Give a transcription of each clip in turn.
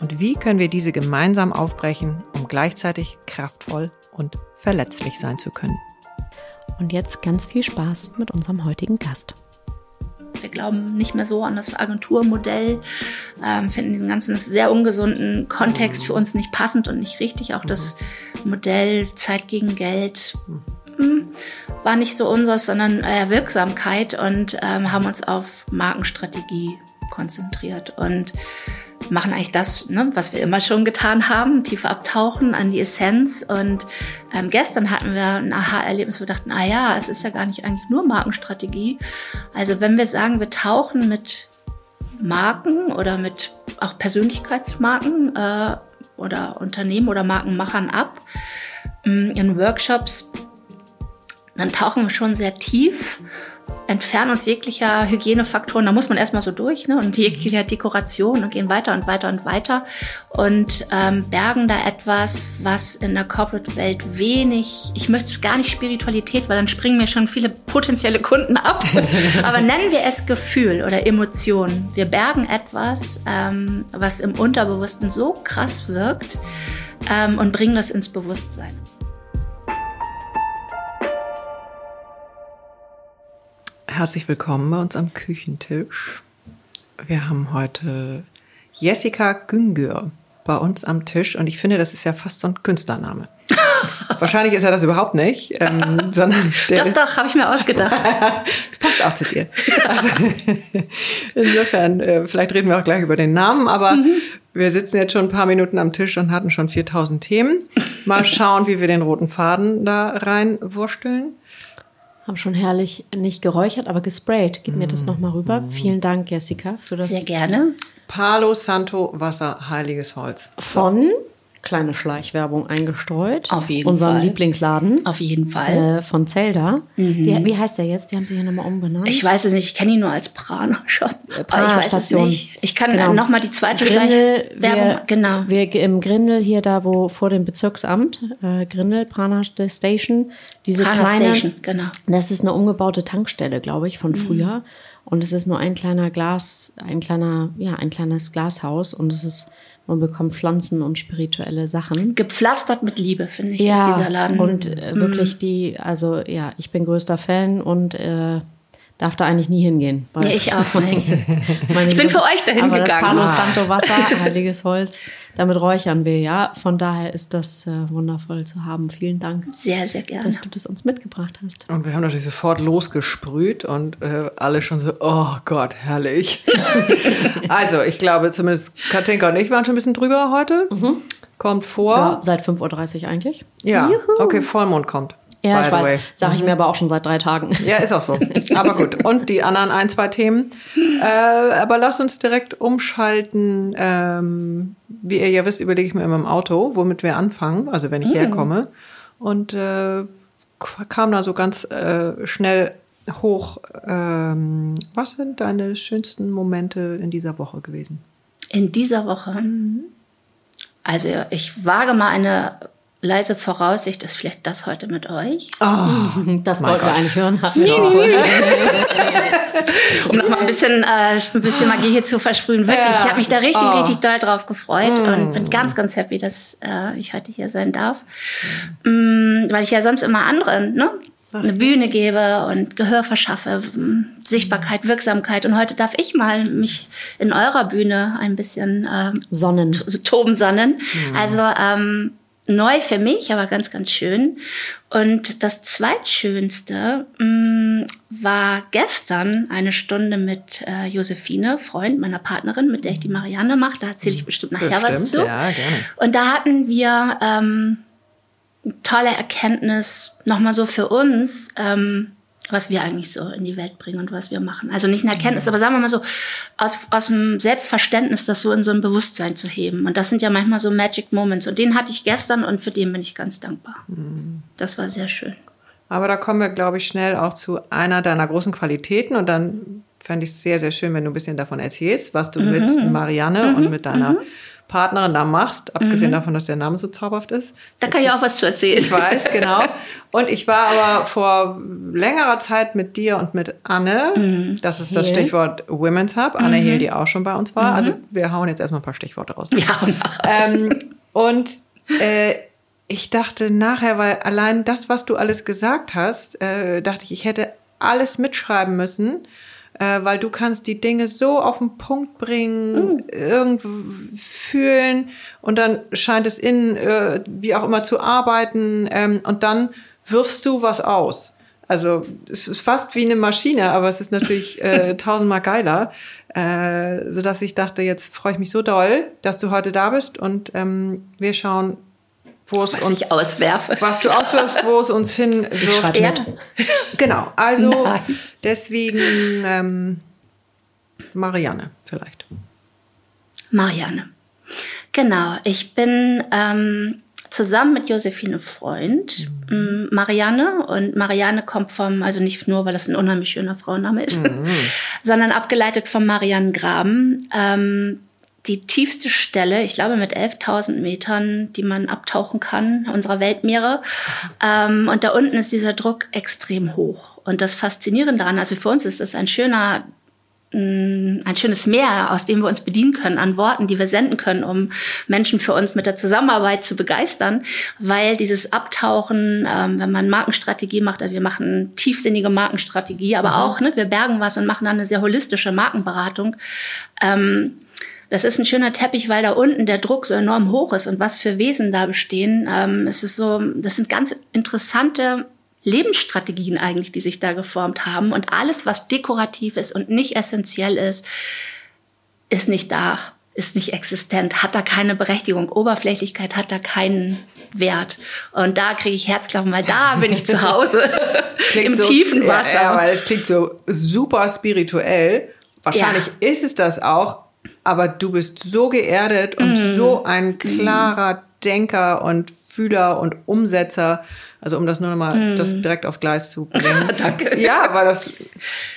Und wie können wir diese gemeinsam aufbrechen, um gleichzeitig kraftvoll und verletzlich sein zu können? Und jetzt ganz viel Spaß mit unserem heutigen Gast. Wir glauben nicht mehr so an das Agenturmodell, ähm, finden diesen ganzen sehr ungesunden Kontext für uns nicht passend und nicht richtig. Auch das Modell Zeit gegen Geld hm, war nicht so unseres, sondern äh, Wirksamkeit und ähm, haben uns auf Markenstrategie konzentriert. Und machen eigentlich das, ne, was wir immer schon getan haben, tief abtauchen an die Essenz. Und ähm, gestern hatten wir ein Aha-Erlebnis, wo wir dachten, ah ja, es ist ja gar nicht eigentlich nur Markenstrategie. Also wenn wir sagen, wir tauchen mit Marken oder mit auch Persönlichkeitsmarken äh, oder Unternehmen oder Markenmachern ab mm, in Workshops, dann tauchen wir schon sehr tief entfernen uns jeglicher Hygienefaktoren. Da muss man erstmal so durch ne? und jeglicher Dekoration und gehen weiter und weiter und weiter und ähm, bergen da etwas, was in der Corporate-Welt wenig, ich möchte es gar nicht Spiritualität, weil dann springen mir schon viele potenzielle Kunden ab. Aber nennen wir es Gefühl oder Emotion. Wir bergen etwas, ähm, was im Unterbewussten so krass wirkt ähm, und bringen das ins Bewusstsein. Herzlich willkommen bei uns am Küchentisch. Wir haben heute Jessica Güngör bei uns am Tisch und ich finde, das ist ja fast so ein Künstlername. Wahrscheinlich ist er das überhaupt nicht, ähm, sondern doch, doch, habe ich mir ausgedacht. das passt auch zu dir. Also, insofern, äh, vielleicht reden wir auch gleich über den Namen, aber mhm. wir sitzen jetzt schon ein paar Minuten am Tisch und hatten schon 4000 Themen. Mal schauen, wie wir den roten Faden da reinwursteln. Haben schon herrlich nicht geräuchert, aber gesprayt. Gib mir das nochmal rüber. Vielen Dank, Jessica, für das. Sehr gerne. Palo Santo Wasser, heiliges Holz. Von kleine Schleichwerbung eingestreut. Auf jeden Unserem Fall. Lieblingsladen. Auf jeden Fall. Äh, von Zelda. Mhm. Wie, wie, heißt der jetzt? Die haben sich ja nochmal umbenannt. Ich weiß es nicht. Ich kenne ihn nur als Prana Shop. Prana ich weiß Station. es nicht. Ich kann genau. nochmal die zweite Grindel, Werbung. Wir, genau. Wir im Grindel hier da, wo vor dem Bezirksamt, äh, Grindel, Prana Station. Diese Prana kleine, Station, genau. Das ist eine umgebaute Tankstelle, glaube ich, von früher. Mhm. Und es ist nur ein kleiner Glas, ein kleiner, ja, ein kleines Glashaus und es ist man bekommt Pflanzen und spirituelle Sachen. Gepflastert mit Liebe, finde ich, ja, ist dieser Laden. Und äh, mhm. wirklich die, also ja, ich bin größter Fan und äh, darf da eigentlich nie hingehen. Ja, ich auch nicht. ich bin für euch dahin aber gegangen. Das Palo Santo Wasser, heiliges Holz, damit räuchern wir, ja. Von daher ist das äh, wundervoll zu haben. Vielen Dank. Sehr, sehr gerne. Dass du das uns mitgebracht hast. Und wir haben natürlich sofort losgesprüht und äh, alle schon so, oh Gott, herrlich. also, ich glaube, zumindest Katinka und ich waren schon ein bisschen drüber heute. Mhm. Kommt vor. Ja, seit 5.30 Uhr eigentlich. Ja, Juhu. okay, Vollmond kommt. Ja, ich weiß. Sage ich mhm. mir aber auch schon seit drei Tagen. Ja, ist auch so. Aber gut. Und die anderen ein, zwei Themen. Äh, aber lasst uns direkt umschalten. Ähm, wie ihr ja wisst, überlege ich mir immer im Auto, womit wir anfangen, also wenn ich mhm. herkomme. Und äh, kam da so ganz äh, schnell hoch. Ähm, was sind deine schönsten Momente in dieser Woche gewesen? In dieser Woche? Also ich wage mal eine leise Voraussicht ist vielleicht das heute mit euch. Oh, das wollten wir eigentlich hören. Um nochmal ein bisschen, äh, ein bisschen Magie hier zu versprühen. Wirklich, ja. ich habe mich da richtig, oh. richtig doll drauf gefreut mm. und bin ganz, ganz happy, dass äh, ich heute hier sein darf. Mm, weil ich ja sonst immer anderen ne, eine Bühne gebe und Gehör verschaffe, Sichtbarkeit, Wirksamkeit. Und heute darf ich mal mich in eurer Bühne ein bisschen ähm, sonnen. toben sonnen. Mhm. Also ähm, neu für mich, aber ganz, ganz schön. Und das zweitschönste mh, mm, war gestern eine Stunde mit äh, Josephine, Freund meiner Partnerin, mit der ich die Marianne mache. Da erzähle ich bestimmt nachher bestimmt, was zu. Ja, gerne. Und da hatten wir ähm, tolle Erkenntnis nochmal so für uns. Ähm, was wir eigentlich so in die Welt bringen und was wir machen. Also nicht eine Erkenntnis, mhm. aber sagen wir mal so, aus, aus dem Selbstverständnis, das so in so ein Bewusstsein zu heben. Und das sind ja manchmal so Magic Moments. Und den hatte ich gestern und für den bin ich ganz dankbar. Mhm. Das war sehr schön. Aber da kommen wir, glaube ich, schnell auch zu einer deiner großen Qualitäten. Und dann fände ich es sehr, sehr schön, wenn du ein bisschen davon erzählst, was du mhm. mit Marianne mhm. und mit deiner mhm. Partnerin da machst, abgesehen mhm. davon, dass der Name so zauberhaft ist. Da kann ich auch was zu erzählen. Ich weiß, genau. Und ich war aber vor längerer Zeit mit dir und mit Anne, mhm. das ist das Heal. Stichwort Women's Hub, Anne mhm. Hehl, die auch schon bei uns war. Also mhm. wir hauen jetzt erstmal ein paar Stichworte raus. Ja, ähm, und äh, ich dachte nachher, weil allein das, was du alles gesagt hast, äh, dachte ich, ich hätte alles mitschreiben müssen äh, weil du kannst die Dinge so auf den Punkt bringen, mhm. irgendwo fühlen und dann scheint es innen äh, wie auch immer zu arbeiten ähm, und dann wirfst du was aus. Also es ist fast wie eine Maschine, aber es ist natürlich äh, tausendmal geiler, äh, so dass ich dachte, jetzt freue ich mich so doll, dass du heute da bist und ähm, wir schauen, wo es was uns ich auswerfe. Was du auswirfst, wo es uns hinwirft. Genau, also Nein. deswegen ähm, Marianne vielleicht. Marianne. Genau, ich bin ähm, zusammen mit Josephine Freund, mhm. Marianne. Und Marianne kommt vom, also nicht nur, weil das ein unheimlich schöner Frauenname ist, mhm. sondern abgeleitet vom Marianne Graben. Ähm, die tiefste Stelle, ich glaube mit 11.000 Metern, die man abtauchen kann, unserer Weltmeere. Ähm, und da unten ist dieser Druck extrem hoch. Und das Faszinierende daran, also für uns ist das ein schöner mm, ein schönes Meer, aus dem wir uns bedienen können, an Worten, die wir senden können, um Menschen für uns mit der Zusammenarbeit zu begeistern, weil dieses Abtauchen, ähm, wenn man Markenstrategie macht, also wir machen tiefsinnige Markenstrategie, aber mhm. auch, ne, wir bergen was und machen dann eine sehr holistische Markenberatung. Ähm, das ist ein schöner Teppich, weil da unten der Druck so enorm hoch ist und was für Wesen da bestehen. Ähm, es ist so, das sind ganz interessante Lebensstrategien eigentlich, die sich da geformt haben. Und alles, was dekorativ ist und nicht essentiell ist, ist nicht da, ist nicht existent, hat da keine Berechtigung. Oberflächlichkeit hat da keinen Wert. Und da kriege ich Herzklappen, weil da bin ich zu Hause im so, tiefen Wasser. Ja, ja, weil es klingt so super spirituell. Wahrscheinlich ja. ist es das auch, aber du bist so geerdet und mm. so ein klarer Denker und Fühler und Umsetzer. Also um das nur nochmal mm. das direkt aufs Gleis zu bringen. Danke. Ja, war das,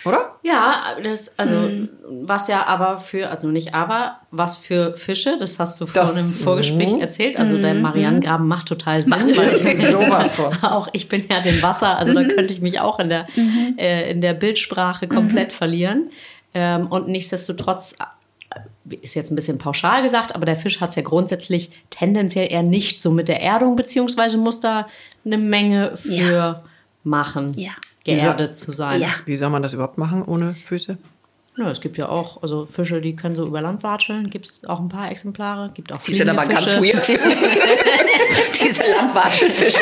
oder? Ja, das, also mm. was ja aber für, also nicht aber, was für Fische, das hast du das, vorhin im Vorgespräch mm. erzählt. Also der mhm. Marianengraben macht total Sinn. Macht weil ich sowas von. auch ich bin ja dem Wasser, also da mhm. könnte ich mich auch in der, mhm. äh, in der Bildsprache komplett verlieren. Ähm, und nichtsdestotrotz ist jetzt ein bisschen pauschal gesagt, aber der Fisch hat es ja grundsätzlich tendenziell eher nicht so mit der Erdung, beziehungsweise muss da eine Menge für ja. machen, ja. geerdet zu sein. Ja. Wie soll man das überhaupt machen ohne Füße? Ja, es gibt ja auch, also Fische, die können so über Land watscheln. Gibt es auch ein paar Exemplare. Gibt auch Die sind aber ganz weird. Diese Landwatschelfische.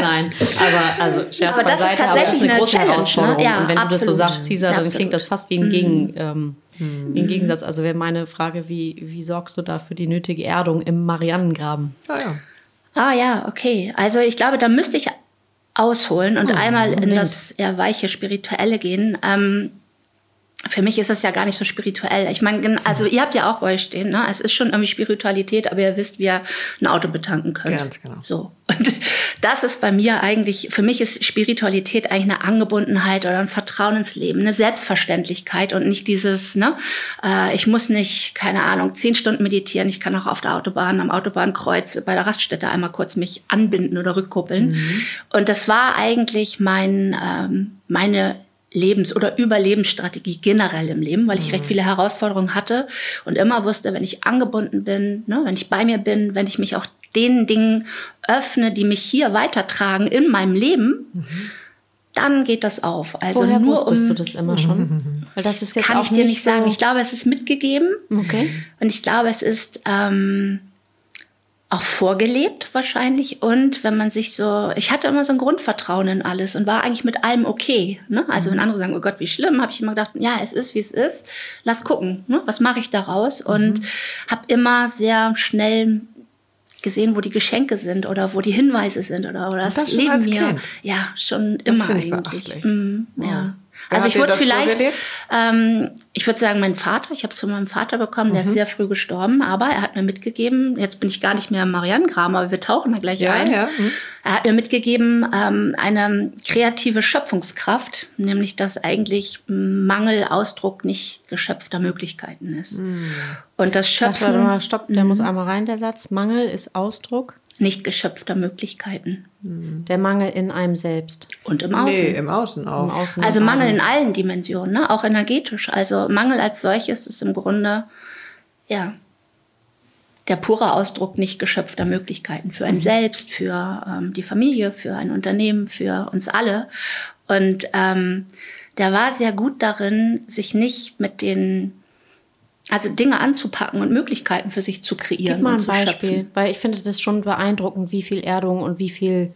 Nein, aber also Scherz aber das beiseite, ist aber das ist eine, eine große Challenge, ne? Herausforderung. Ne? Ja, und wenn absolut. du das so sagst, Caesar, dann klingt das fast wie ein, Gegen, mhm. ähm, mhm. ein Gegensatz. Also wäre meine Frage, wie, wie sorgst du da für die nötige Erdung im Marianengraben? Ah ja. Ah ja, okay. Also ich glaube, da müsste ich ausholen und oh, einmal in das eher weiche Spirituelle gehen. Ähm, für mich ist das ja gar nicht so spirituell. Ich meine, also ihr habt ja auch bei euch stehen, ne? Es ist schon irgendwie Spiritualität, aber ihr wisst, wie ihr ein Auto betanken könnt. Ganz genau. So. Und das ist bei mir eigentlich, für mich ist Spiritualität eigentlich eine Angebundenheit oder ein Vertrauen ins Leben, eine Selbstverständlichkeit und nicht dieses, ne, äh, ich muss nicht, keine Ahnung, zehn Stunden meditieren, ich kann auch auf der Autobahn, am Autobahnkreuz bei der Raststätte einmal kurz mich anbinden oder rückkuppeln. Mhm. Und das war eigentlich mein, ähm, meine Lebens- oder Überlebensstrategie generell im Leben, weil ich mhm. recht viele Herausforderungen hatte und immer wusste, wenn ich angebunden bin, ne, wenn ich bei mir bin, wenn ich mich auch den Dingen öffne, die mich hier weitertragen in meinem Leben, mhm. dann geht das auf. Also Woher nur wusstest um, du das immer schon? Mhm. Weil das ist jetzt kann ich dir nicht so sagen. Ich glaube, es ist mitgegeben. Okay. Und ich glaube, es ist ähm, auch vorgelebt wahrscheinlich und wenn man sich so, ich hatte immer so ein Grundvertrauen in alles und war eigentlich mit allem okay. Ne? Also wenn mhm. andere sagen, oh Gott, wie schlimm, habe ich immer gedacht, ja, es ist wie es ist, lass gucken, ne? was mache ich daraus mhm. und habe immer sehr schnell gesehen, wo die Geschenke sind oder wo die Hinweise sind oder, oder das, das Leben mir. Kind. Ja, schon immer eigentlich. Mhm, ja. Also ich würde vielleicht, ähm, ich würde sagen, mein Vater, ich habe es von meinem Vater bekommen, der ist mhm. sehr früh gestorben, aber er hat mir mitgegeben, jetzt bin ich gar nicht mehr im Marianengram, aber wir tauchen da gleich ja, ein. Ja. Mhm. Er hat mir mitgegeben, ähm, eine kreative Schöpfungskraft, nämlich dass eigentlich Mangel Ausdruck nicht geschöpfter Möglichkeiten ist. Mhm. Und das Schöpfen... Sag mal, stopp, der muss mhm. einmal rein, der Satz. Mangel ist Ausdruck? Nicht geschöpfter Möglichkeiten. Der Mangel in einem selbst. Und im Außen. Nee, im Außen auch. Im Außen also Mangel in allen Dimensionen, ne? auch energetisch. Also Mangel als solches ist im Grunde, ja, der pure Ausdruck nicht geschöpfter Möglichkeiten für ein mhm. Selbst, für ähm, die Familie, für ein Unternehmen, für uns alle. Und ähm, der war sehr gut darin, sich nicht mit den also Dinge anzupacken und Möglichkeiten für sich zu kreieren. Gib mal ein Beispiel, schöpfen. weil ich finde das schon beeindruckend, wie viel Erdung und wie viel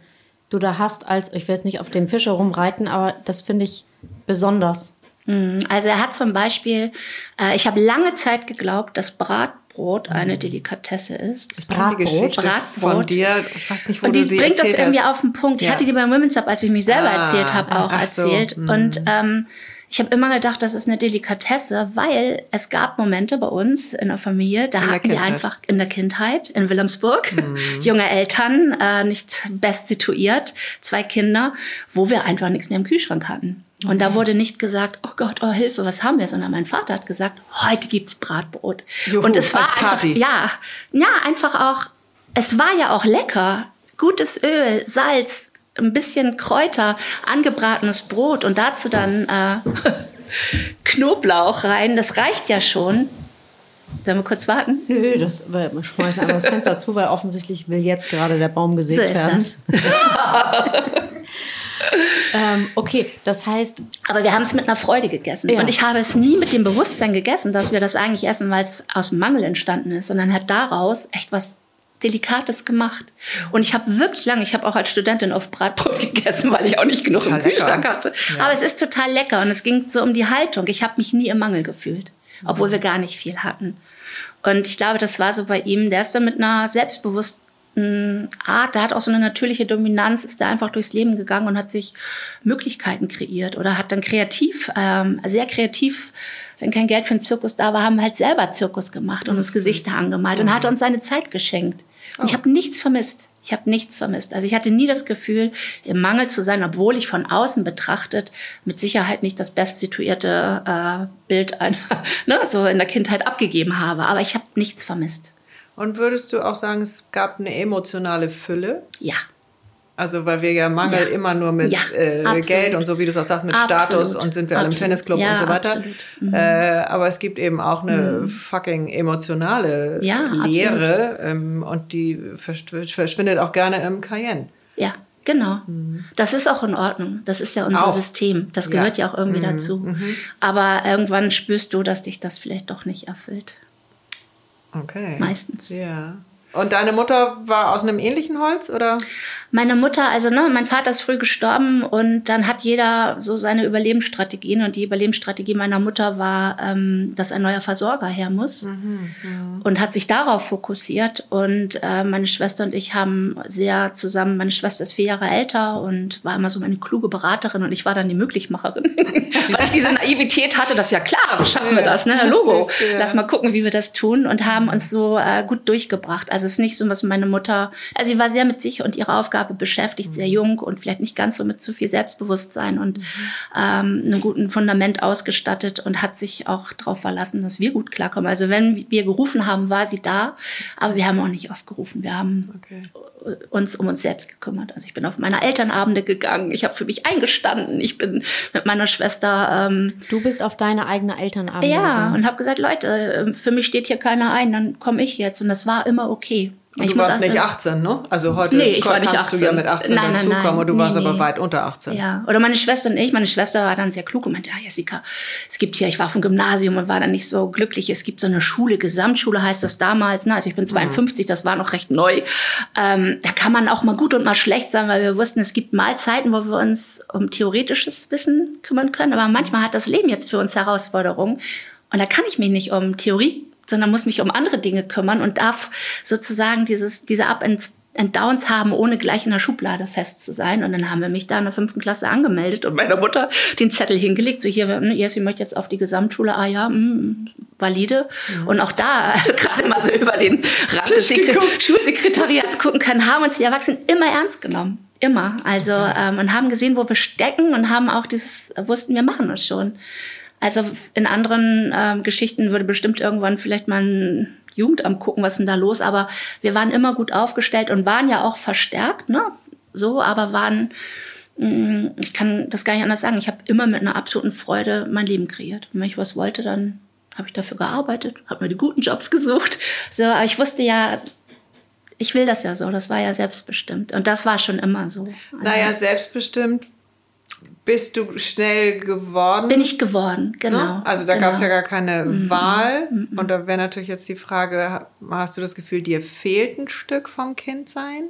du da hast, als ich will jetzt nicht auf dem Fische rumreiten, aber das finde ich besonders. Mhm. Also er hat zum Beispiel, äh, ich habe lange Zeit geglaubt, dass Bratbrot eine Delikatesse ist. Ich Bratbrot, Bratbrot von dir, ich weiß nicht, wo und die du bringt das irgendwie hast. auf den Punkt. Ja. Ich hatte die beim Women's Up, als ich mich selber ah, erzählt habe, auch erzählt. So. Und mhm. ähm, ich habe immer gedacht, das ist eine Delikatesse, weil es gab Momente bei uns in der Familie, da in hatten wir einfach in der Kindheit in Wilhelmsburg mhm. junge Eltern, äh, nicht best situiert, zwei Kinder, wo wir einfach nichts mehr im Kühlschrank hatten. Und da wurde nicht gesagt, oh Gott, oh Hilfe, was haben wir, sondern mein Vater hat gesagt, heute gibt's Bratbrot. Juhu, und es war einfach, ja, ja, einfach auch, es war ja auch lecker. Gutes Öl, Salz, ein bisschen Kräuter, angebratenes Brot und dazu dann äh, Knoblauch rein. Das reicht ja schon. Sollen wir kurz warten? Nö, das ich schmeiße einfach das Fenster zu, weil offensichtlich will jetzt gerade der Baum gesägt so ist werden. Das. ähm, okay, das heißt. Aber wir haben es mit einer Freude gegessen. Ja. Und ich habe es nie mit dem Bewusstsein gegessen, dass wir das eigentlich essen, weil es aus dem Mangel entstanden ist, sondern hat daraus echt was Delikates gemacht. Und ich habe wirklich lange, ich habe auch als Studentin oft Bratbrot gegessen, weil ich auch nicht genug total im Kühlschrank hatte. Ja. Aber es ist total lecker und es ging so um die Haltung. Ich habe mich nie im Mangel gefühlt, obwohl mhm. wir gar nicht viel hatten. Und ich glaube, das war so bei ihm, der ist da mit einer selbstbewussten Art, der hat auch so eine natürliche Dominanz, ist da einfach durchs Leben gegangen und hat sich Möglichkeiten kreiert oder hat dann kreativ, ähm, sehr kreativ wenn kein Geld für den Zirkus da war, haben wir halt selber Zirkus gemacht und uns Gesichter angemalt und hat uns seine Zeit geschenkt. Und ich oh. habe nichts vermisst. Ich habe nichts vermisst. Also ich hatte nie das Gefühl, im Mangel zu sein, obwohl ich von außen betrachtet mit Sicherheit nicht das bestsituierte äh, Bild einer, ne, so in der Kindheit abgegeben habe. Aber ich habe nichts vermisst. Und würdest du auch sagen, es gab eine emotionale Fülle? Ja. Also weil wir ja Mangel ja. immer nur mit ja, äh, Geld und so, wie du es auch sagst, mit absolut. Status und sind wir alle im Tennisclub ja, und so weiter. Mhm. Äh, aber es gibt eben auch eine mhm. fucking emotionale Lehre ähm, und die verschwindet auch gerne im Cayenne. Ja, genau. Mhm. Das ist auch in Ordnung. Das ist ja unser auch. System. Das gehört ja, auch irgendwie mhm. dazu. Mhm. Aber irgendwann spürst du, dass dich das vielleicht doch nicht erfüllt. Okay. Meistens. Ja. Und deine Mutter war aus einem ähnlichen Holz, oder? Meine Mutter, also ne, mein Vater ist früh gestorben und dann hat jeder so seine Überlebensstrategien und die Überlebensstrategie meiner Mutter war, ähm, dass ein neuer Versorger her muss mhm, ja. und hat sich darauf fokussiert und äh, meine Schwester und ich haben sehr zusammen, meine Schwester ist vier Jahre älter und war immer so meine kluge Beraterin und ich war dann die Möglichmacherin, weil ich diese Naivität hatte, das ja klar, schaffen wir das, ne, Logo, lass mal gucken, wie wir das tun und haben uns so äh, gut durchgebracht. Also es ist nicht so, was meine Mutter, also sie war sehr mit sich und ihrer Aufgabe beschäftigt, sehr mhm. jung und vielleicht nicht ganz so mit zu viel Selbstbewusstsein und ähm, einem guten Fundament ausgestattet und hat sich auch darauf verlassen, dass wir gut klarkommen. Also wenn wir gerufen haben, war sie da, aber wir haben auch nicht oft gerufen. Wir haben okay. Uns um uns selbst gekümmert. Also ich bin auf meine Elternabende gegangen, ich habe für mich eingestanden, ich bin mit meiner Schwester. Ähm, du bist auf deine eigene Elternabende. Ja, gegangen. und habe gesagt, Leute, für mich steht hier keiner ein, dann komme ich jetzt. Und das war immer okay. Und ich du warst nicht 18, ne? Also heute nee, ich war nicht 18. du ja mit 18 nein, nein, dazukommen und du warst nee. aber weit unter 18. Ja, oder meine Schwester und ich. Meine Schwester war dann sehr klug und meinte, ja, Jessica, es gibt hier, ich war vom Gymnasium und war dann nicht so glücklich. Es gibt so eine Schule, Gesamtschule heißt das damals. Ne? Also ich bin 52, mhm. das war noch recht neu. Ähm, da kann man auch mal gut und mal schlecht sein, weil wir wussten, es gibt mal Zeiten, wo wir uns um theoretisches Wissen kümmern können. Aber manchmal hat das Leben jetzt für uns Herausforderungen. Und da kann ich mich nicht um Theorie sondern muss mich um andere Dinge kümmern und darf sozusagen dieses, diese Up and, and Downs haben, ohne gleich in der Schublade fest zu sein. Und dann haben wir mich da in der fünften Klasse angemeldet und meiner Mutter den Zettel hingelegt, so hier, hm, Jessie möchte jetzt auf die Gesamtschule, ah ja, mh, hm, valide. Mhm. Und auch da, gerade mal so über den Rand des Schulsekretariats gucken können, haben uns die Erwachsenen immer ernst genommen. Immer. Also, ähm, und haben gesehen, wo wir stecken und haben auch dieses, wussten, wir machen das schon. Also in anderen äh, Geschichten würde bestimmt irgendwann vielleicht mal ein Jugendamt gucken, was ist denn da los. Aber wir waren immer gut aufgestellt und waren ja auch verstärkt, ne? So, aber waren, mh, mm, ich kann das gar nicht anders sagen. Ich habe immer mit einer absoluten Freude mein Leben kreiert. Und wenn ich was wollte, dann habe ich dafür gearbeitet, habe mir die guten Jobs gesucht. So, aber ich wusste ja, ich will das ja so. Das war ja selbstbestimmt. Und das war schon immer so. Naja, selbstbestimmt bist du schnell geworden? Bin ich geworden, genau. Ne? Also da genau. gab es ja gar keine mhm. Wahl. Mhm. Und da wäre natürlich jetzt die Frage, hast du das Gefühl, dir fehlt ein Stück vom Kindsein?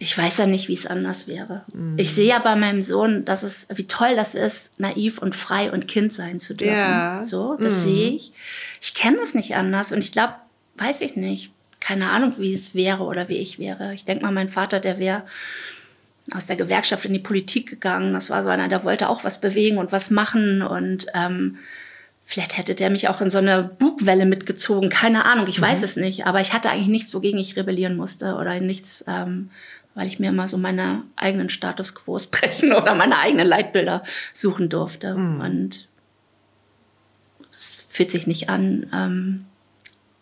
Ich weiß ja nicht, wie es anders wäre. Mhm. Ich sehe ja bei meinem Sohn, dass es, wie toll das ist, naiv und frei und Kind sein zu dürfen. Ja. So, das mhm. sehe ich. Ich kenne das nicht anders. Und ich glaube, weiß ich nicht, keine Ahnung, wie es wäre oder wie ich wäre. Ich denke mal, mein Vater, der wäre aus der Gewerkschaft in die Politik gegangen. Das war so einer, der wollte auch was bewegen und was machen und ähm, vielleicht hätte der mich auch in so eine Bugwelle mitgezogen. Keine Ahnung, ich mhm. weiß es nicht. Aber ich hatte eigentlich nichts, wogegen ich rebellieren musste oder nichts, ähm, weil ich mir immer so meine eigenen Status Quos brechen oder meine eigenen Leitbilder suchen durfte. Mhm. Und es fühlt sich nicht an, ähm,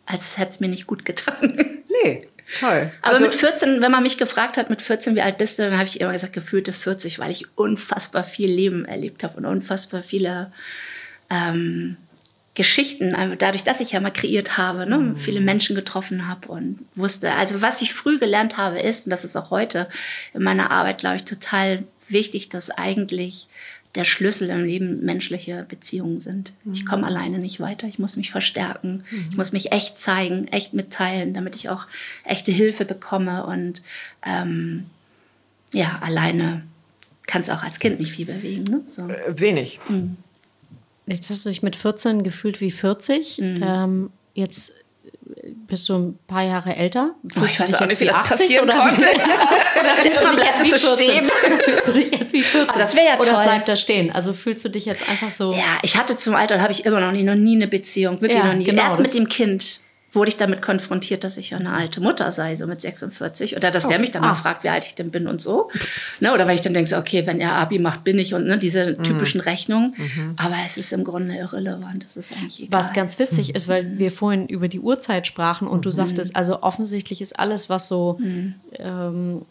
als hätte es mir nicht gut getan. Nee. Toll. Aber also, mit 14, wenn man mich gefragt hat, mit 14, wie alt bist du, dann habe ich immer gesagt, gefühlte 40, weil ich unfassbar viel Leben erlebt habe und unfassbar viele ähm, Geschichten, dadurch, dass ich ja mal kreiert habe, ne, mhm. viele Menschen getroffen habe und wusste, also was ich früh gelernt habe, ist, und das ist auch heute in meiner Arbeit, glaube ich, total wichtig, dass eigentlich der Schlüssel im Leben menschliche Beziehungen sind. Mhm. Ich komme alleine nicht weiter. Ich muss mich verstärken. Mhm. Ich muss mich echt zeigen, echt mitteilen, damit ich auch echte Hilfe bekomme. Und ähm, ja, alleine kannst du auch als Kind nicht viel bewegen. Ne? So. Äh, wenig. Mhm. Jetzt hast du dich mit 14 gefühlt wie 40. Mhm. Ähm, jetzt bist du ein paar Jahre älter? Oh, ich weiß auch nicht, wie das passieren oder konnte. fühlst du dich jetzt wie so stehen? fühlst du dich jetzt wie 14? Oh, das wäre ja toll. Oder bleibt da stehen? Also fühlst du dich jetzt einfach so? Ja, ich hatte zum Alter, habe ich immer noch nie, noch nie eine Beziehung. Wirklich ja, noch nie. Genau, Erst mit dem Kind wurde ich damit konfrontiert, dass ich eine alte Mutter sei, so mit 46. Oder dass oh, der mich dann ah. mal fragt, wie alt ich denn bin und so. ne, oder wenn ich dann denke, so, okay, wenn er Abi macht, bin ich und ne, diese mhm. typischen Rechnungen. Mhm. Aber es ist im Grunde irrelevant. Das ist eigentlich egal. Was ganz witzig ist, weil mhm. wir vorhin über die Uhrzeit sprachen und du mhm. sagtest, also offensichtlich ist alles, was so ähm,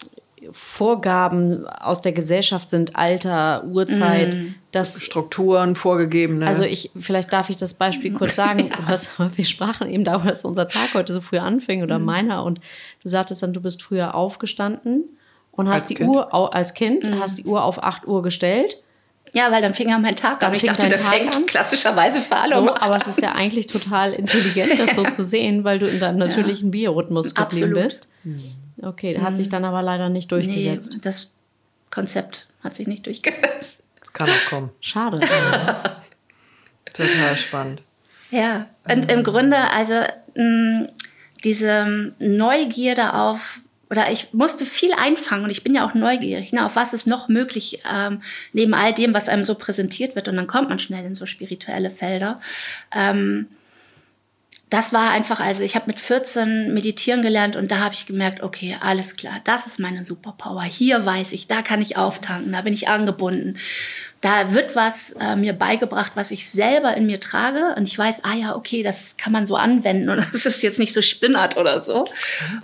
Vorgaben aus der Gesellschaft sind, Alter, Uhrzeit, mm. das Strukturen vorgegebene. Also ich, vielleicht darf ich das Beispiel kurz sagen. ja. hast, wir sprachen eben darüber, dass unser Tag heute so früh anfing oder mm. meiner und du sagtest dann, du bist früher aufgestanden und hast als die kind. Uhr als Kind, mm. hast die Uhr auf 8 Uhr gestellt Ja, weil dann fing ja mein Tag an. Ich dachte, der fängt an. klassischerweise Verhandlung so, Aber es ist ja eigentlich total intelligent, das so zu sehen, weil du in deinem natürlichen ja. Biorhythmus geblieben Absolut. bist. Okay, hat sich dann aber leider nicht durchgesetzt. Nee, das Konzept hat sich nicht durchgesetzt. Kann auch kommen. Schade. total spannend. Ja, und im Grunde, also mh, diese Neugierde auf oder ich musste viel einfangen und ich bin ja auch neugierig, ne, auf was ist noch möglich ähm, neben all dem, was einem so präsentiert wird und dann kommt man schnell in so spirituelle Felder. Ähm, das war einfach, also ich habe mit 14 meditieren gelernt und da habe ich gemerkt, okay, alles klar, das ist meine Superpower. Hier weiß ich, da kann ich auftanken, da bin ich angebunden da wird was äh, mir beigebracht, was ich selber in mir trage. Und ich weiß, ah ja, okay, das kann man so anwenden und das ist jetzt nicht so spinnert oder so.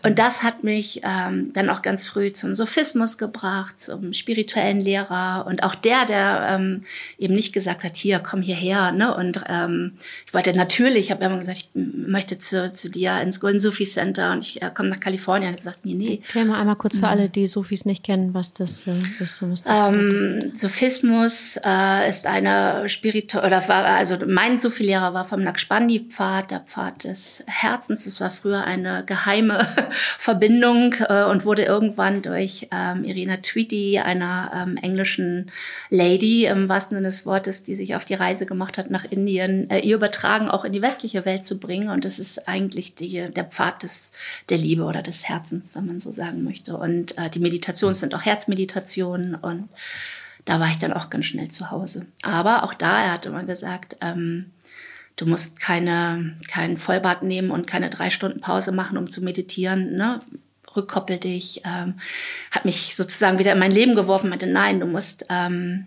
Und das hat mich ähm, dann auch ganz früh zum Sophismus gebracht, zum spirituellen Lehrer. Und auch der, der ähm, eben nicht gesagt hat, hier, komm hierher. Ne? Und ähm, ich wollte natürlich, ich habe immer gesagt, ich möchte zu, zu dir ins Golden Sufi Center und ich äh, komme nach Kalifornien. Und gesagt, nee, nee. Erklär mal einmal kurz für alle, die Sufis nicht kennen, was das äh, ist. So ähm, Sophismus äh, ist eine spirituelle, oder war, also mein Sufi-Lehrer war vom Nakshbandi-Pfad, der Pfad des Herzens. Das war früher eine geheime Verbindung äh, und wurde irgendwann durch ähm, Irina Tweedy, einer ähm, englischen Lady im wahrsten Sinne des Wortes, die sich auf die Reise gemacht hat nach Indien, äh, ihr übertragen auch in die westliche Welt zu bringen. Und das ist eigentlich die, der Pfad des, der Liebe oder des Herzens, wenn man so sagen möchte. Und äh, die Meditationen sind auch Herzmeditationen und da war ich dann auch ganz schnell zu Hause. Aber auch da, er hat immer gesagt, ähm, du musst keine, kein Vollbad nehmen und keine drei Stunden Pause machen, um zu meditieren. Ne? Rückkoppel dich. Ähm, hat mich sozusagen wieder in mein Leben geworfen, meinte, nein, du musst ähm,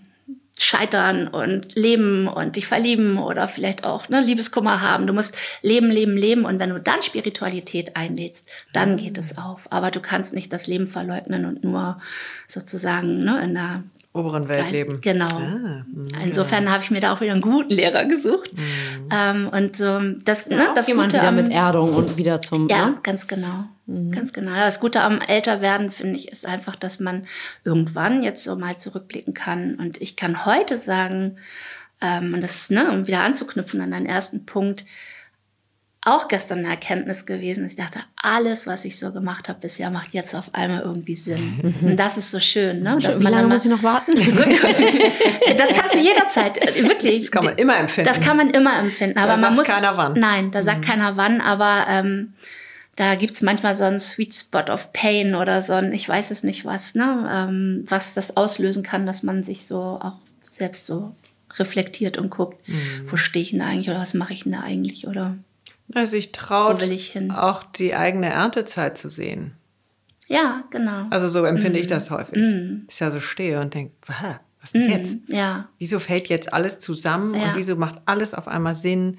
scheitern und leben und dich verlieben oder vielleicht auch ne, Liebeskummer haben. Du musst leben, leben, leben. Und wenn du dann Spiritualität einlädst, dann geht es auf. Aber du kannst nicht das Leben verleugnen und nur sozusagen ne, in der oberen Welt leben. Genau. Ah, Insofern ja. habe ich mir da auch wieder einen guten Lehrer gesucht. Mhm. Ähm, und so das, ja, ne, das jemand Gute wieder am, mit Erdung und wieder zum. Ja, ne? ganz genau. Mhm. Ganz genau. Das Gute am Älterwerden, finde ich, ist einfach, dass man irgendwann jetzt so mal zurückblicken kann. Und ich kann heute sagen, ähm, und das ist, ne, um wieder anzuknüpfen an deinen ersten Punkt, auch gestern eine Erkenntnis gewesen. Ich dachte, alles, was ich so gemacht habe bisher, macht jetzt auf einmal irgendwie Sinn. Mhm. Und das ist so schön. Ne? Dass Wie lange muss ich noch warten? das kannst du jederzeit, äh, wirklich. Das kann man immer empfinden. Das kann man immer empfinden. Aber da man sagt muss, keiner wann. Nein, da sagt mhm. keiner wann, aber ähm, da gibt's manchmal so einen Sweet Spot of Pain oder so ein, ich weiß es nicht was, ne? Ähm, was das auslösen kann, dass man sich so auch selbst so reflektiert und guckt, mhm. wo stehe ich denn da eigentlich oder was mache ich denn da eigentlich oder dass sich traut, auch die eigene Erntezeit zu sehen. Ja, genau. Also so empfinde mm. ich das häufig. Mm. Ich ja so stehe und denke, was ist denn mm. jetzt? Ja. Wieso fällt jetzt alles zusammen ja. und wieso macht alles auf einmal Sinn?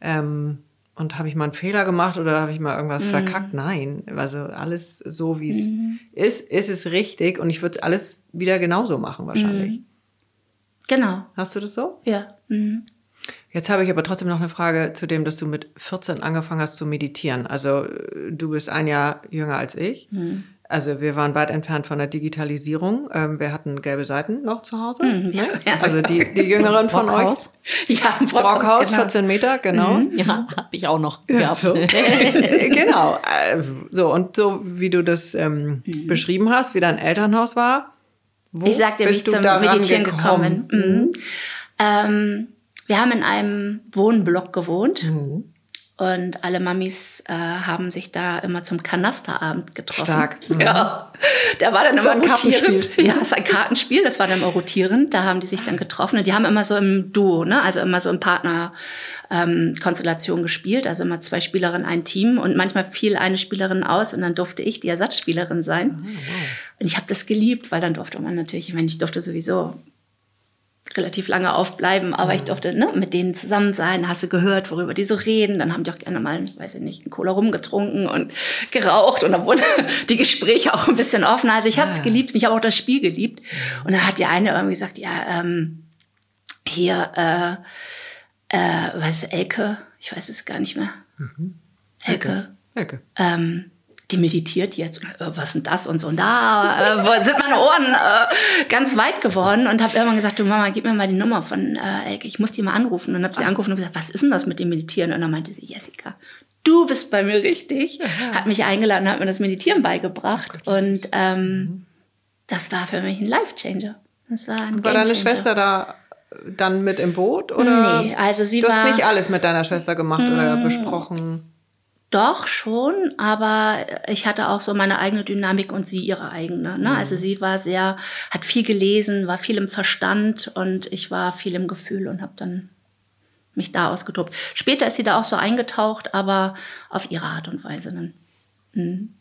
Ähm, und habe ich mal einen Fehler gemacht oder habe ich mal irgendwas mm. verkackt? Nein, also alles so, wie es mm. ist, ist es richtig und ich würde es alles wieder genauso machen wahrscheinlich. Genau. Hast du das so? Ja. Mhm. Jetzt habe ich aber trotzdem noch eine Frage zu dem, dass du mit 14 angefangen hast zu meditieren. Also äh, du bist ein Jahr jünger als ich. Hm. Also wir waren weit entfernt von der Digitalisierung. Ähm, wir hatten gelbe Seiten noch zu Hause. Mhm, ja, ja. Also die, die Jüngeren von euch. Ja, Brockhaus, Brockhaus genau. 14 Meter, genau. Mhm, ja, habe ich auch noch gehabt. So. genau. Äh, so, und so wie du das ähm, mhm. beschrieben hast, wie dein Elternhaus war. Wo ich sagte, wie ich zum Meditieren gekommen. gekommen. Mhm. Ähm, wir haben in einem Wohnblock gewohnt. Mhm. Und alle Mamis äh, haben sich da immer zum Kanasterabend getroffen. Stark. Mhm. Ja. Da war dann immer rotierend. Ja, es ist ein Kartenspiel, das war dann immer rotierend. Da haben die sich dann getroffen. Und die haben immer so im Duo, ne? also immer so im Partnerkonstellation ähm, gespielt. Also immer zwei Spielerinnen, ein Team. Und manchmal fiel eine Spielerin aus und dann durfte ich die Ersatzspielerin sein. Oh, wow. Und ich habe das geliebt, weil dann durfte man natürlich, ich meine, ich durfte sowieso relativ lange aufbleiben, aber mhm. ich durfte ne, mit denen zusammen sein, hast du gehört, worüber die so reden, dann haben die auch gerne mal, weiß ich nicht, einen Cola rumgetrunken und geraucht und dann wurden die Gespräche auch ein bisschen offener. Also ich habe es ja. geliebt und ich habe auch das Spiel geliebt. Und dann hat die eine irgendwie gesagt, ja, ähm, hier, äh, äh, weiß Elke, ich weiß es gar nicht mehr. Mhm. Elke. Elke. Ähm, die meditiert jetzt. Äh, was denn das und so? Und da äh, sind meine Ohren äh, ganz weit geworden und habe irgendwann gesagt, du Mama, gib mir mal die Nummer von äh, Elke. Ich muss die mal anrufen. Und habe sie angerufen und gesagt, was ist denn das mit dem Meditieren? Und dann meinte sie, Jessica, du bist bei mir richtig. Hat mich eingeladen, hat mir das Meditieren beigebracht. Und ähm, das war für mich ein Life-Changer. Das war ein War deine Schwester da dann mit im Boot? Oder? Nee, also sie du war... hast nicht alles mit deiner Schwester gemacht oder besprochen? Doch schon, aber ich hatte auch so meine eigene Dynamik und sie ihre eigene. Ne? Also sie war sehr, hat viel gelesen, war viel im Verstand und ich war viel im Gefühl und habe dann mich da ausgetobt. Später ist sie da auch so eingetaucht, aber auf ihre Art und Weise dann. Mhm.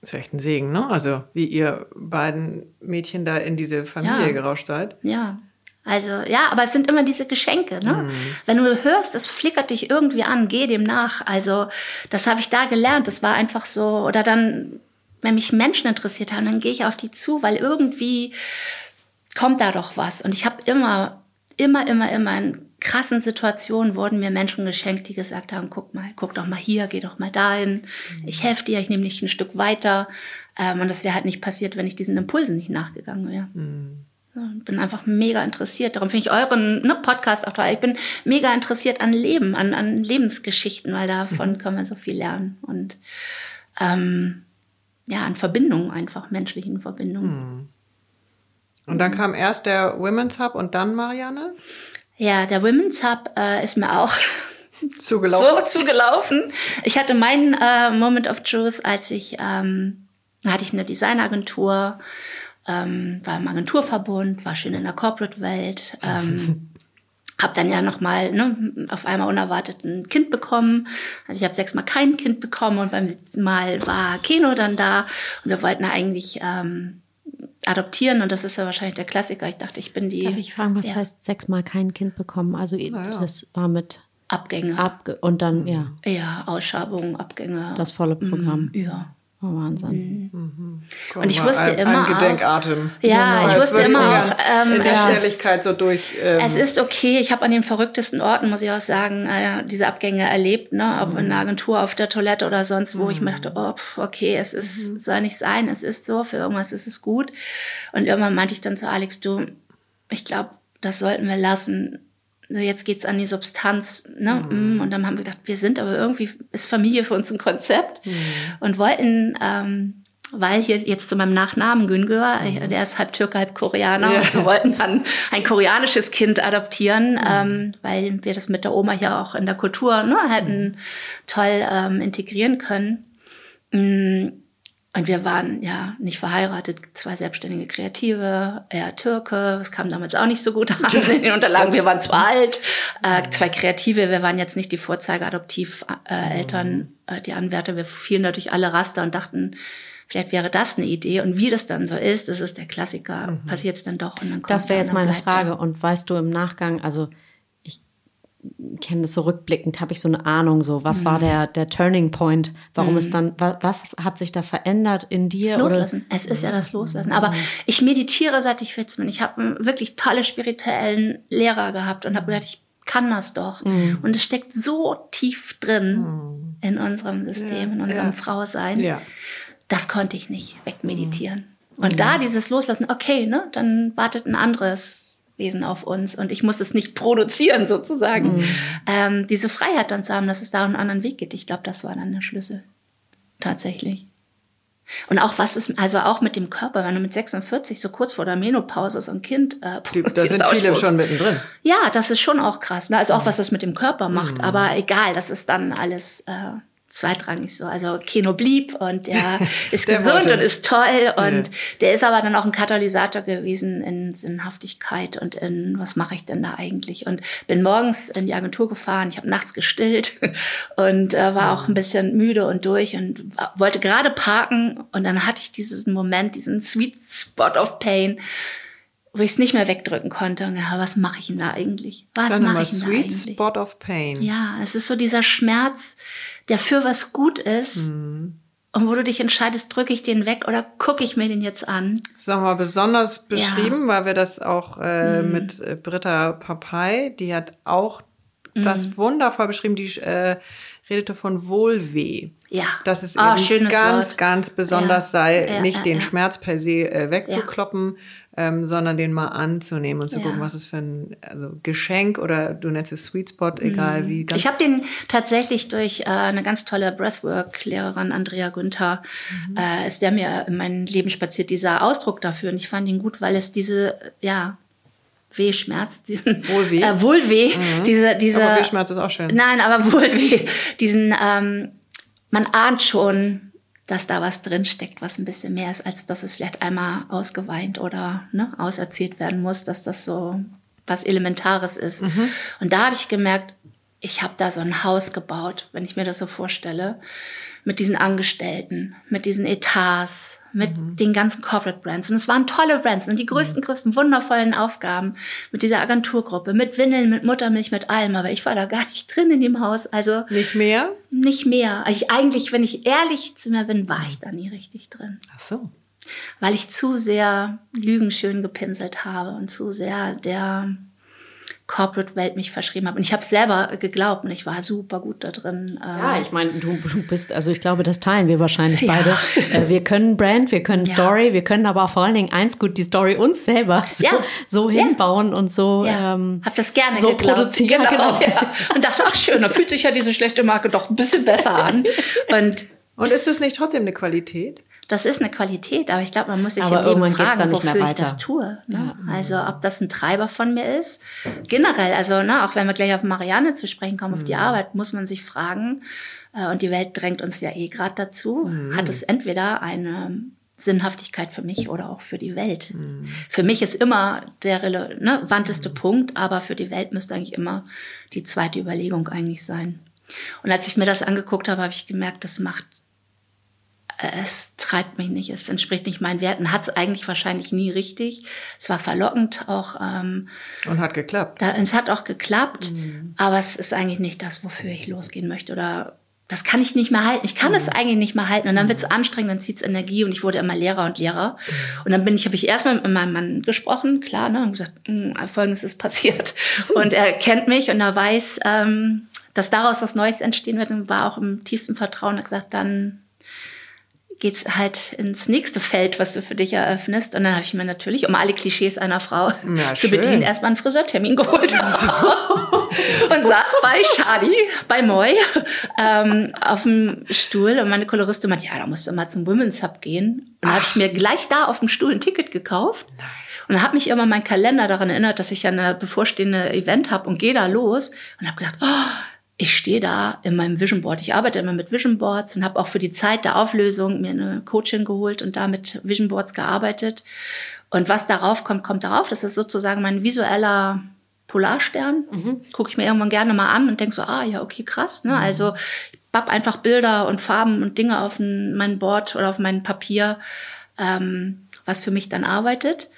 Das ist echt ein Segen, ne? Also wie ihr beiden Mädchen da in diese Familie Ja. gerauscht seid. Ja. Also ja, aber es sind immer diese Geschenke. Ne? Wenn du hörst, es flickert dich irgendwie an, geh dem nach. Also das habe ich da gelernt. Das war einfach so. Oder dann, wenn mich Menschen interessiert haben, dann gehe ich auf die zu, weil irgendwie kommt da doch was. Und ich habe immer, immer, immer, immer in krassen Situationen wurden mir Menschen geschenkt, die gesagt haben, guck mal, guck doch mal hier, geh doch mal dahin. Ich helfe dir, ich nehme dich ein Stück weiter. Ähm, und das wäre halt nicht passiert, wenn ich diesen Impulsen nicht nachgegangen wäre. Ich bin einfach mega interessiert. Darum finde ich euren ne, Podcast auch toll. Ich bin mega interessiert an Leben, an, an Lebensgeschichten, weil davon können wir so viel lernen. Und ähm, ja, an Verbindungen einfach, menschlichen Verbindungen. Und dann kam erst der Women's Hub und dann Marianne Ja, der Women's Hub äh, ist mir auch zugelaufen. so zugelaufen. Ich hatte meinen äh, Moment of Truth, als ich, ähm, da hatte ich eine Designagentur, ähm, war im Agenturverbund, war schön in der Corporate-Welt. Ähm, hab dann ja noch mal ne, auf einmal unerwartet ein Kind bekommen. Also ich habe sechsmal kein Kind bekommen und beim letzten Mal war Keno dann da und wir wollten eigentlich ähm, adoptieren und das ist ja wahrscheinlich der Klassiker. Ich dachte, ich bin die Darf ich fragen, was Ja. heißt sechsmal kein Kind bekommen? Also ja. das war mit Abgänge. Abge und dann ja ja, Ausschabung, Abgänge. das volle Programm. ja. Oh, Wahnsinn. Guck Und ich wusste ein, immer Ein auch- Gedenkatem. Ja, ich Das wusste immer auch, ähm, in der es ist- Schnelligkeit so durch. Ähm, Es ist okay. Ich habe an den verrücktesten Orten, muss ich auch sagen, äh, diese Abgänge erlebt, ne? ob in einer Agentur, auf der Toilette oder sonst wo. Ich mir dachte, oh, pf, okay, es ist, soll nicht sein, es ist so, für irgendwas ist es gut. Und irgendwann meinte ich dann zu Alex, du, ich glaube, das sollten wir lassen. Jetzt geht's an die Substanz, ne? Mm, Und dann haben wir gedacht, wir sind aber irgendwie, ist Familie für uns ein Konzept und wollten, ähm, weil hier jetzt zu meinem Nachnamen Güngör, der ist halb Türke, halb Koreaner, Ja. wir wollten dann ein koreanisches Kind adoptieren, ähm, weil wir das mit der Oma ja auch in der Kultur ne, hätten toll ähm, integrieren können. Und wir waren ja nicht verheiratet, zwei selbstständige Kreative, er Türke, es kam damals auch nicht so gut an in den Unterlagen, wir waren zu alt, äh, zwei Kreative, wir waren jetzt nicht die Vorzeige-Adoptiv-Eltern, äh, die Anwärter, wir fielen da durch alle Raster und dachten, vielleicht wäre das eine Idee. Und wie das dann so ist, das ist der Klassiker, passiert es dann doch und dann kommt Das wäre jetzt meine. Frage. Und weißt du im Nachgang, also kenne das so rückblickend, habe ich so eine Ahnung, so was Mhm. war der, der Turning Point? Warum es dann, wa, was hat sich da verändert in dir? Loslassen. Es ist ja das Loslassen. Aber ich meditiere, seit ich 14 bin. Ich habe einen wirklich tolle spirituellen Lehrer gehabt und habe gedacht, ich kann das doch. Und es steckt so tief drin in unserem System, in unserem ja. Frausein. Ja. Das konnte ich nicht wegmeditieren. Und da dieses Loslassen, okay, ne, dann wartet ein anderes Wesen auf uns und ich muss es nicht produzieren sozusagen. Ähm, diese Freiheit dann zu haben, dass es da einen anderen Weg geht, ich glaube, das war dann der Schlüssel. Tatsächlich. Und auch was ist, also auch mit dem Körper, wenn du mit 46 so kurz vor der Menopause so ein Kind äh, Die, da produzierst, sind viele ausspuckst. schon mittendrin. Ja, das ist schon auch krass. Ne? Also Mhm. auch, was das mit dem Körper macht. Aber egal, das ist dann alles äh, zweitrangig so. Also Keno blieb und der ist Der gesund wollte. und ist toll. Und Ja. der ist aber dann auch ein Katalysator gewesen in Sinnhaftigkeit und in, was mache ich denn da eigentlich? Und bin morgens in die Agentur gefahren, ich habe nachts gestillt und äh, war auch ein bisschen müde und durch und wollte gerade parken. Und dann hatte ich diesen Moment, diesen Sweet Spot of Pain wo ich es nicht mehr wegdrücken konnte. Und ja, was mache ich denn da eigentlich? Was mache ich denn da Sweet eigentlich? Spot of Pain. Ja, es ist so dieser Schmerz, der für was gut ist. Mhm. Und wo du dich entscheidest, drücke ich den weg oder gucke ich mir den jetzt an? Das ist nochmal besonders beschrieben, weil wir das auch äh, Mhm. mit äh, Britta Papay, die hat auch Mhm. das wundervoll beschrieben, die äh, redete von Wohlweh. Ja. Dass es oh, eben ganz, Wort. ganz besonders ja. sei, ja, nicht ja, den Schmerz per se äh, wegzukloppen, ähm, sondern den mal anzunehmen und zu gucken, was ist für ein also Geschenk oder du nennst es Sweet Spot, egal mhm. wie. ich habe den tatsächlich durch äh, eine ganz tolle Breathwork-Lehrerin, Andrea Günther, mhm. äh, ist der mir in mein Leben spaziert, dieser Ausdruck dafür. Und ich fand ihn gut, weil es diese, ja, Wehschmerz, diesen Wohlweh, äh, Wohlweh, mhm. diese, diese. Aber Wehschmerz ist auch schön. Nein, aber Wohlweh, diesen, ähm, man ahnt schon, dass da was drinsteckt, was ein bisschen mehr ist, als dass es vielleicht einmal ausgeweint oder ne, auserzählt werden muss, dass das so was Elementares ist. Mhm. Und da habe ich gemerkt, ich habe da so ein Haus gebaut, wenn ich mir das so vorstelle mit diesen Angestellten, mit diesen Etats, mit mhm. den ganzen Corporate Brands. Und es waren tolle Brands und die größten, mhm. größten, wundervollen Aufgaben mit dieser Agenturgruppe, mit Windeln, mit Muttermilch, mit allem. Aber ich war da gar nicht drin in dem Haus. Also nicht mehr? Nicht mehr. Ich, eigentlich, wenn ich ehrlich zu mir bin, war ich da nie richtig drin. Ach so. Weil ich zu sehr Lügen schön gepinselt habe und zu sehr der Corporate-Welt mich verschrieben habe. Und ich habe selber geglaubt und ich war super gut da drin. Ja, ich meine, du, du, bist, also ich glaube, das teilen wir wahrscheinlich ja. beide. Äh, wir können Brand, wir können ja. Story, wir können aber vor allen Dingen eins gut, die Story uns selber so, ja. so hinbauen und so. Ja. Ähm, hab das gerne so produzieren. Genau. genau. Und dachte, ach schön, da fühlt sich ja diese schlechte Marke doch ein bisschen besser an. Und, und ist es nicht trotzdem eine Qualität? Das ist eine Qualität, aber ich glaube, man muss sich aber im Leben fragen, wofür ich das tue. Ne? Ja. Also ob das ein Treiber von mir ist. Generell, also ne, auch wenn wir gleich auf Marianne zu sprechen kommen, auf die mhm. Arbeit, muss man sich fragen, äh, und die Welt drängt uns ja eh gerade dazu, mhm. hat es entweder eine Sinnhaftigkeit für mich oder auch für die Welt. Mhm. Für mich ist immer der relevanteste ne, mhm. Punkt, aber für die Welt müsste eigentlich immer die zweite Überlegung eigentlich sein. Und als ich mir das angeguckt habe, habe ich gemerkt, das macht es treibt mich nicht, es entspricht nicht meinen Werten. Hat es eigentlich wahrscheinlich nie richtig. Es war verlockend auch. Ähm, Und hat geklappt. Da, es hat auch geklappt, mhm. aber es ist eigentlich nicht das, wofür ich losgehen möchte oder das kann ich nicht mehr halten. Ich kann mhm. es eigentlich nicht mehr halten. Und dann wird es mhm. anstrengend, dann zieht es Energie und ich wurde immer Lehrer und Lehrer. Mhm. Und dann bin ich, habe ich erstmal mit meinem Mann gesprochen, klar, ne, und gesagt, hm, Folgendes ist passiert. Und er kennt mich und er weiß, ähm, dass daraus was Neues entstehen wird und war auch im tiefsten Vertrauen und hat gesagt, dann geht's halt ins nächste Feld, was du für dich eröffnest. Und dann habe ich mir natürlich, um alle Klischees einer Frau ja, zu bedienen, erstmal einen Friseurtermin geholt. und saß bei Shadi, bei Moi, ähm, auf dem Stuhl. Und meine Koloristin meinte, ja, da musst du mal zum Women's Hub gehen. Und dann habe ich mir gleich da auf dem Stuhl ein Ticket gekauft. Nein. Und habe mich immer mein Kalender daran erinnert, dass ich ja eine bevorstehende Event habe und gehe da los und habe gedacht, oh, ich stehe da in meinem Vision Board. Ich arbeite immer mit Vision Boards und habe auch für die Zeit der Auflösung mir eine Coaching geholt und da mit Vision Boards gearbeitet. Und was darauf kommt, kommt darauf. Das ist sozusagen mein visueller Polarstern. Mhm. Gucke ich mir irgendwann gerne mal an und denke so, ah ja, okay, krass. Ne? Mhm. Also ich bapp einfach Bilder und Farben und Dinge auf mein Board oder auf mein Papier, ähm, was für mich dann arbeitet.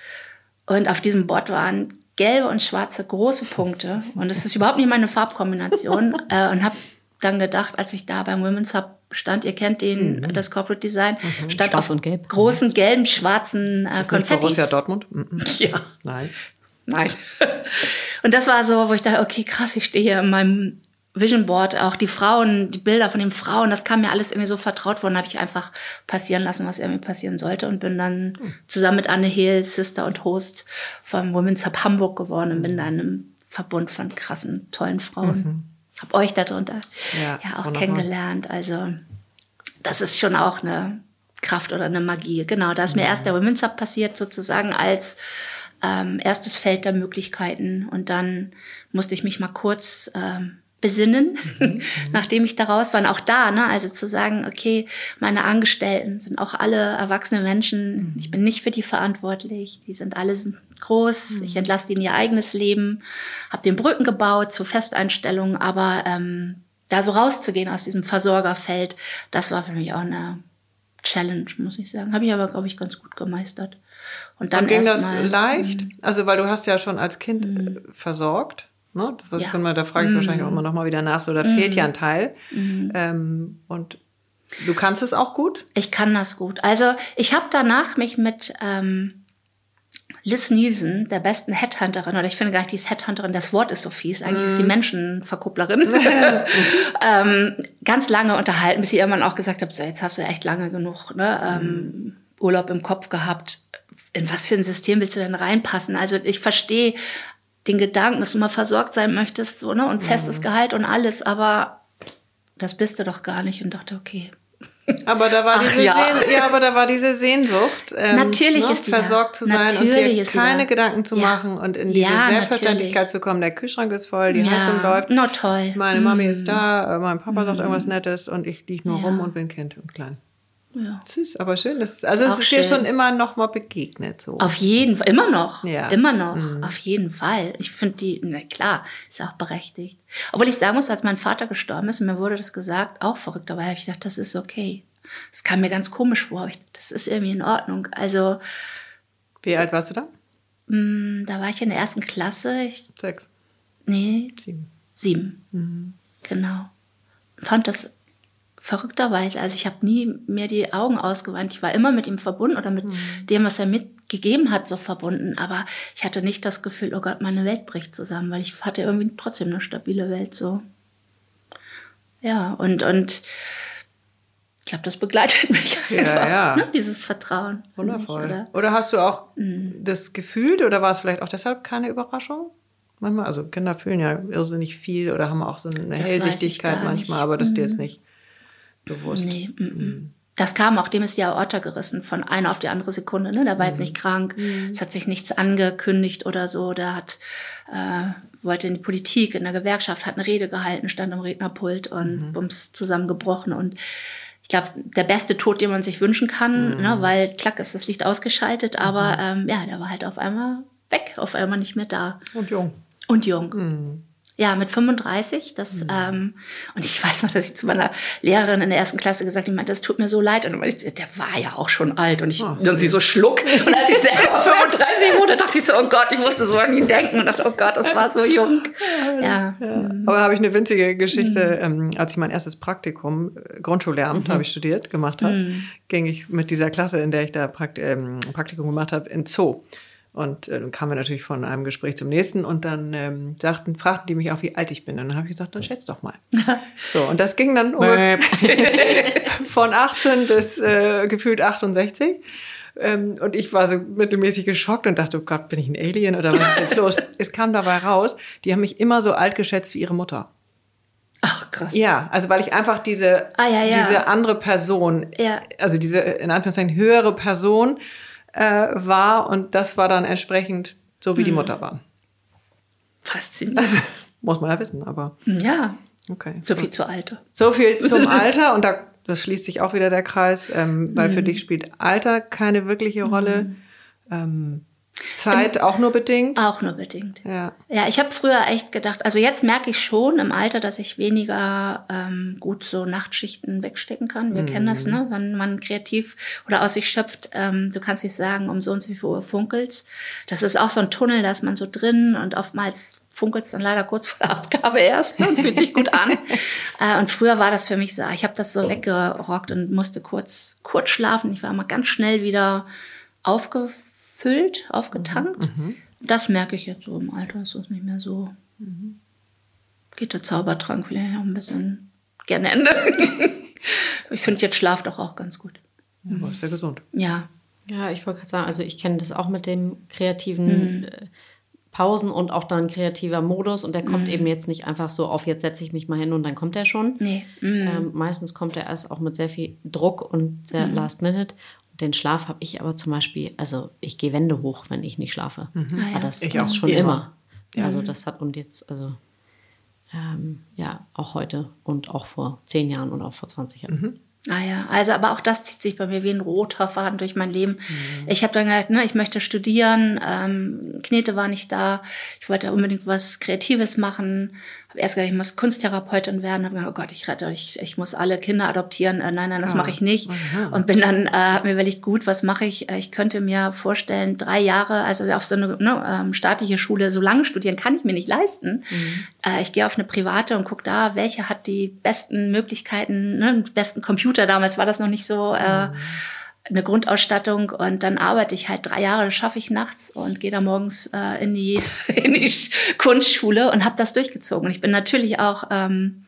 Und auf diesem Board waren gelbe und schwarze große Punkte. Und das ist überhaupt nicht meine Farbkombination. äh, und habe dann gedacht, als ich da beim Women's Hub stand, ihr kennt den, mhm. das Corporate Design, mhm. stand Schwarz auf gelb. großen gelben, schwarzen äh, ist Konfettis. Borussia Dortmund? Mhm. Ja. Nein. Nein. und das war so, wo ich dachte, okay, krass, ich stehe hier in meinem Vision Board, auch die Frauen, die Bilder von den Frauen, das kam mir alles irgendwie so vertraut worden, habe ich einfach passieren lassen, was irgendwie passieren sollte und bin dann mhm. zusammen mit Anne Hehl, Sister und Host vom Women's Hub Hamburg geworden und bin dann in einem Verbund von krassen, tollen Frauen. Mhm. Hab euch darunter ja, ja auch wunderbar. kennengelernt. Also das ist schon auch eine Kraft oder eine Magie. Genau, da ist mir erst der Women's Hub passiert, sozusagen als ähm, erstes Feld der Möglichkeiten. Und dann musste ich mich mal kurz ähm, besinnen, mhm. nachdem ich da raus war. Und auch da, ne, also zu sagen, okay, meine Angestellten sind auch alle erwachsene Menschen. Mhm. Ich bin nicht für die verantwortlich. Die sind alle groß. Mhm. Ich entlasse die in ihr eigenes Leben. Habe den Brücken gebaut zur Festeinstellung. Aber ähm, da so rauszugehen aus diesem Versorgerfeld, das war für mich auch eine Challenge, muss ich sagen. Habe ich aber, glaube ich, ganz gut gemeistert. Und dann Und ging das mal, leicht? Mhm. Also, weil du hast ja schon als Kind mhm. versorgt. Ne? Das was ja. ich da frage ich mm. wahrscheinlich auch immer noch mal wieder nach. So, da mm. fehlt ja ein Teil. Mm. Ähm, und du kannst es auch gut? Ich kann das gut. Also ich habe danach mich mit ähm, Liz Nielsen, der besten Headhunterin, oder ich finde gar nicht, die ist Headhunterin, das Wort ist so fies, eigentlich ist sie. Menschenverkupplerin, ähm, ganz lange unterhalten, bis sie irgendwann auch gesagt hat, so, jetzt hast du echt lange genug ne, ähm, Urlaub im Kopf gehabt. In was für ein System willst du denn reinpassen? Also ich verstehe den Gedanken, dass du mal versorgt sein möchtest, so, ne, und festes Gehalt und alles, aber das bist du doch gar nicht und dachte, okay, Aber da war Ach diese ja. Sehn ja, aber da war diese Sehnsucht, ähm, Natürlich ist die da. versorgt zu sein und Natürlich dir ist sie keine da. Gedanken zu Ja. machen und in diese Ja, Selbstverständlichkeit natürlich. zu kommen. Der Kühlschrank ist voll, die. Heizung läuft. Na, toll. Meine Mami ist da, äh, mein Papa sagt irgendwas Nettes und ich liege nur Mhm. Rum und bin Kind und klein. Ja. Das ist aber schön. Das, also Ist es ist dir schon immer noch mal begegnet. So. Auf jeden Fall, immer noch. Ja. Immer noch, auf jeden Fall. Ich finde die, na klar, ist auch berechtigt. Obwohl ich sagen muss, als mein Vater gestorben ist und mir wurde das gesagt, auch verrückt, aber habe ich gedacht, das ist okay. Das kam mir ganz komisch vor, aber ich, das ist irgendwie in Ordnung. Also, Wie alt warst du da? mh, da war ich in der ersten Klasse, ich, Sechs, nee, sieben. sieben. Genau. Fand das verrückterweise, also ich habe nie mehr die Augen ausgewandt. Ich war immer mit ihm verbunden oder mit dem, was er mitgegeben hat, so verbunden. Aber ich hatte nicht das Gefühl, oh Gott, meine Welt bricht zusammen, weil ich hatte irgendwie trotzdem eine stabile Welt so. Ja, und, und ich glaube, das begleitet mich Ja, einfach, ja. Ne? dieses Vertrauen. in mich, Wundervoll. oder? Oder hast du auch Mhm. das gefühlt oder war es vielleicht auch deshalb keine Überraschung? Manchmal, also Kinder fühlen ja irrsinnig viel oder haben auch so eine ich Hellsichtigkeit manchmal. Mhm. aber das ist dir jetzt nicht bewusst. Nee, mm, mm. Das kam auch, dem ist die Aorta gerissen, von einer auf die andere Sekunde. Ne? Der war jetzt nicht krank, es hat sich nichts angekündigt oder so. Der hat, äh, wollte in die Politik, in der Gewerkschaft, hat eine Rede gehalten, stand am Rednerpult und bums zusammengebrochen. Und ich glaube, der beste Tod, den man sich wünschen kann, ne? weil klack ist das Licht ausgeschaltet, aber ähm, ja, der war halt auf einmal weg, auf einmal nicht mehr da. Und jung. Und jung. Ja, mit 35. Das, ähm, und ich weiß noch, dass ich zu meiner Lehrerin in der ersten Klasse gesagt habe, ich meinte, das tut mir so leid. Und ich, der war ja auch schon alt. Und, ich, Oh, und sie so schluck. Und als ich selber 35 wurde, dachte ich so, oh Gott, ich musste so an ihn denken. Und dachte, oh Gott, das war so jung. Ja. Aber habe ich eine winzige Geschichte, Mhm. ähm, als ich mein erstes Praktikum, äh, Grundschullehramt, habe ich studiert, gemacht habe, Mhm. ging ich mit dieser Klasse, in der ich da Prakt ähm, Praktikum gemacht habe, in Zoo. Und äh, dann kamen wir natürlich von einem Gespräch zum nächsten und dann ähm, sagten, fragten die mich auch, wie alt ich bin. Und dann habe ich gesagt, dann schätz doch mal. so, und das ging dann um, von 18 bis äh, gefühlt 68. Ähm, und ich war so mittelmäßig geschockt und dachte, oh Gott, bin ich ein Alien oder was ist jetzt los? es kam dabei raus, die haben mich immer so alt geschätzt wie ihre Mutter. Ach, krass. Ja, also weil ich einfach diese, Ah, ja, ja. diese andere Person, Ja. also diese in Anführungszeichen höhere Person äh, war und das war dann entsprechend so, wie die Mutter war. Faszinierend. Muss man ja wissen, aber Ja, okay. so viel zu Alte. So viel zum Alter und da das schließt sich auch wieder der Kreis, ähm, weil Mhm. für dich spielt Alter keine wirkliche Rolle. Ähm, Zeit auch nur bedingt. Auch nur bedingt. Ja. Ja, ich habe früher echt gedacht, also jetzt merke ich schon im Alter, dass ich weniger ähm, gut so Nachtschichten wegstecken kann. Wir kennen das, ne? Wenn man kreativ oder aus sich schöpft, ähm, du kannst nicht sagen, um so und so viel Uhr funkelt's. Das ist auch so ein Tunnel, da ist man so drin und oftmals funkelt's dann leider kurz vor der Abgabe erst ne? und fühlt sich gut an. äh, und früher war das für mich so, ich habe das so weggerockt und musste kurz, kurz schlafen. Ich war immer ganz schnell wieder aufgefüllt, aufgetankt. Das merke ich jetzt so im Alter, ist das nicht mehr so. Geht der Zaubertrank vielleicht noch ein bisschen gerne Ende. ich finde, jetzt schlaft doch auch ganz gut. Aber ist ja gesund. Ja. Ja, ich wollte gerade sagen, also ich kenne das auch mit dem kreativen äh, Pausen und auch dann kreativer Modus und der kommt eben jetzt nicht einfach so auf, jetzt setze ich mich mal hin und dann kommt er schon. Nee. Mhm. Ähm, meistens kommt er erst auch mit sehr viel Druck und sehr Last Minute. Den Schlaf habe ich aber zum Beispiel, also ich gehe Wände hoch, wenn ich nicht schlafe. Ah, ja. Aber das Ich ist auch. schon Immer. immer. Also das hat und jetzt, also ähm, ja, auch heute und auch vor zehn Jahren und auch vor 20 Jahren. Ah ja, also aber auch das zieht sich bei mir wie ein roter Faden durch mein Leben. Ich habe dann gesagt, ne, ich möchte studieren, ähm, Knete war nicht da, ich wollte unbedingt was Kreatives machen, erst gesagt, ich muss Kunsttherapeutin werden, habe gesagt, oh Gott, ich rette, ich, ich muss alle Kinder adoptieren, äh, nein, nein, das mache ich nicht. Und bin dann, äh, hab mir überlegt, gut, was mache ich? Äh, Ich könnte mir vorstellen, drei Jahre, also auf so eine ne, ähm, staatliche Schule, so lange studieren kann ich mir nicht leisten. Äh, ich gehe auf eine private und gucke da, welche hat die besten Möglichkeiten, ne, den besten Computer. Damals war das noch nicht so äh, eine Grundausstattung und dann arbeite ich halt drei Jahre, das schaffe ich nachts und gehe da morgens äh, in, die, in die Kunstschule und habe das durchgezogen. Und ich bin natürlich auch ähm,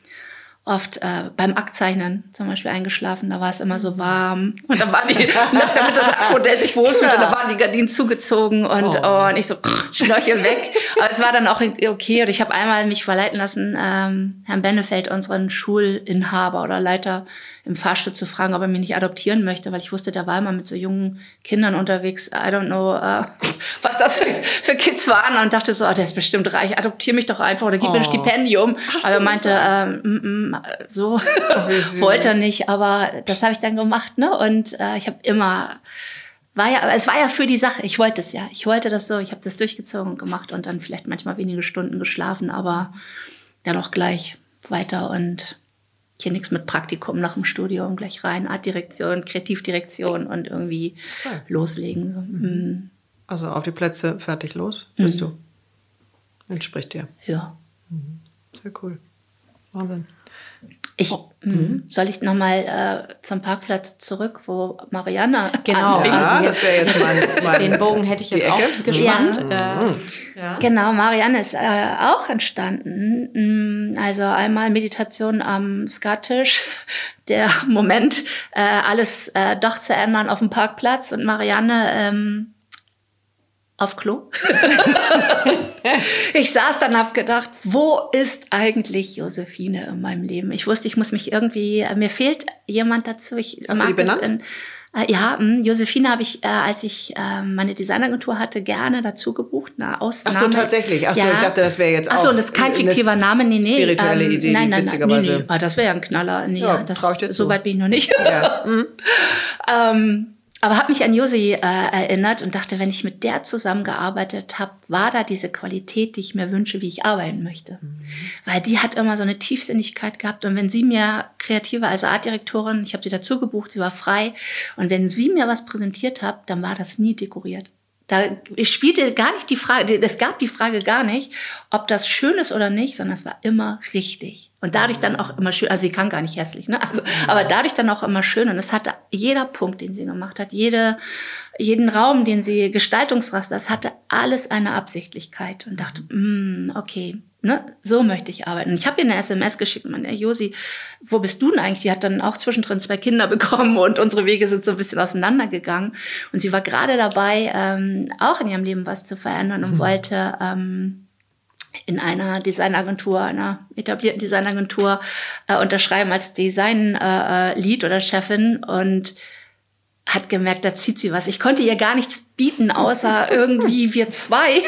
oft äh, beim Aktzeichnen zum Beispiel eingeschlafen. Da war es immer so warm. Und dann waren die, damit das Modell sich wohlfühlt, und da waren die Gardinen zugezogen und, oh. oh und ich so Schnorchel weg. Aber es war dann auch okay. Und ich habe einmal mich verleiten lassen, ähm, Herrn Bennefeld, unseren Schulinhaber oder Leiter im Fahrstuhl zu fragen, ob er mich nicht adoptieren möchte, weil ich wusste, der war immer mit so jungen Kindern unterwegs. I don't know, uh, was das für, für, Kids waren und dachte so, oh, der ist bestimmt reich, adoptiere mich doch einfach oder gib oh. mir ein oh. Stipendium. Hast aber er meinte, ähm, mm, mm, so oh, wollte er nicht, aber das habe ich dann gemacht, ne? Und äh, ich habe immer war ja, es war ja für die Sache. Ich wollte es ja. Ich wollte das so. Ich habe das durchgezogen und gemacht und dann vielleicht manchmal wenige Stunden geschlafen, aber dann auch gleich weiter und hier nichts mit Praktikum nach dem Studium, gleich rein, Artdirektion, Kreativdirektion und irgendwie okay. loslegen. So. Mhm. mhm. Also auf die Plätze, fertig, los, bist mhm. du. Entspricht dir. Ja. Mhm. Sehr cool. Wahnsinn. Ich, oh. mhm. Soll ich nochmal äh, zum Parkplatz zurück, wo Marianne genau. anfing? Ja, das wäre jetzt mein, mein Den Bogen hätte ich jetzt Ecke. auch gespannt. Ja. Äh, ja. Genau, Marianne ist äh, auch entstanden. Mm, also einmal Meditation am Skattisch, der Moment, äh, alles äh, doch zu ändern auf dem Parkplatz und Marianne ähm, auf Klo. ich saß dann, hab gedacht, wo ist eigentlich Josephine in meinem Leben? Ich wusste, ich muss mich irgendwie, äh, mir fehlt jemand dazu. Ich Hast mag es in, äh, ja, mh, hm, Josephine habe ich, äh, als ich äh, meine Designagentur hatte, gerne dazu gebucht. Eine Ausnahme. Ach so, tatsächlich. Ach so, ja. ich dachte, das wäre jetzt auch. Ach so, das ist kein fiktiver Name. Nee, nee. Spirituelle ähm, Idee, nein, nein, nein, nee, nee. Ah, das wäre ja ein Knaller. Nee, ja, das, so weit bin ich noch nicht. Ja. mhm. ähm, aber habe mich an Josi äh, erinnert und dachte, wenn ich mit der zusammengearbeitet habe, war da diese Qualität, die ich mir wünsche, wie ich arbeiten möchte. Mhm. Weil die hat immer so eine Tiefsinnigkeit gehabt. Und wenn sie mir kreative, also Artdirektorin, ich habe sie dazu gebucht, sie war frei. Und wenn sie mir was präsentiert hat, dann war das nie dekoriert. Da spielte gar nicht die Frage, es gab die Frage gar nicht, ob das schön ist oder nicht, sondern es war immer richtig. Und dadurch dann auch immer schön, also sie kann gar nicht hässlich, ne? Also, aber dadurch dann auch immer schön. Und es hatte jeder Punkt, den sie gemacht hat, jede, jeden Raum, den sie Gestaltungsraster, das hatte alles eine Absichtlichkeit und dachte, mm, okay, ne, so möchte ich arbeiten. Ich habe ihr eine SMS geschickt, man, Josi, wo bist du denn eigentlich? Die hat dann auch zwischendrin zwei Kinder bekommen und unsere Wege sind so ein bisschen auseinandergegangen. Und sie war gerade dabei, ähm, auch in ihrem Leben was zu verändern und mhm. wollte ähm, in einer Designagentur, einer etablierten Designagentur äh, unterschreiben als Design-Lead äh, oder Chefin und hat gemerkt, da zieht sie was. Ich konnte ihr gar nichts bieten, außer irgendwie wir zwei.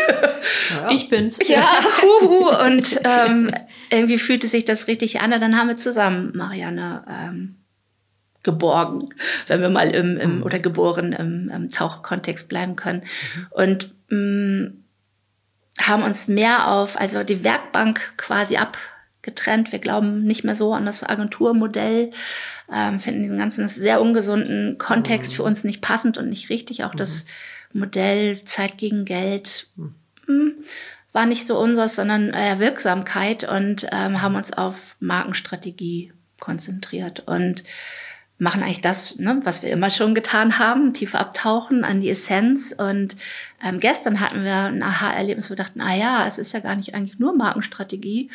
Ja. Ich bin's. Ja, huhu. Und ähm, irgendwie fühlte sich das richtig an. Und dann haben wir zusammen Marianne ähm, geborgen, wenn wir mal im, im mhm. oder geboren im, im Tauchkontext bleiben können. Mhm. Und mh, mm, haben uns mehr auf, also die Werkbank quasi ab getrennt. Wir glauben nicht mehr so an das Agenturmodell, ähm, finden diesen ganzen sehr ungesunden Kontext für uns nicht passend und nicht richtig. Auch das Modell Zeit gegen Geld mh, hm, war nicht so unseres, sondern äh, Wirksamkeit und ähm, haben uns auf Markenstrategie konzentriert und machen eigentlich das, ne, was wir immer schon getan haben, tief abtauchen an die Essenz. Und ähm, gestern hatten wir ein Aha-Erlebnis, wo wir dachten, ah ja, es ist ja gar nicht eigentlich nur Markenstrategie,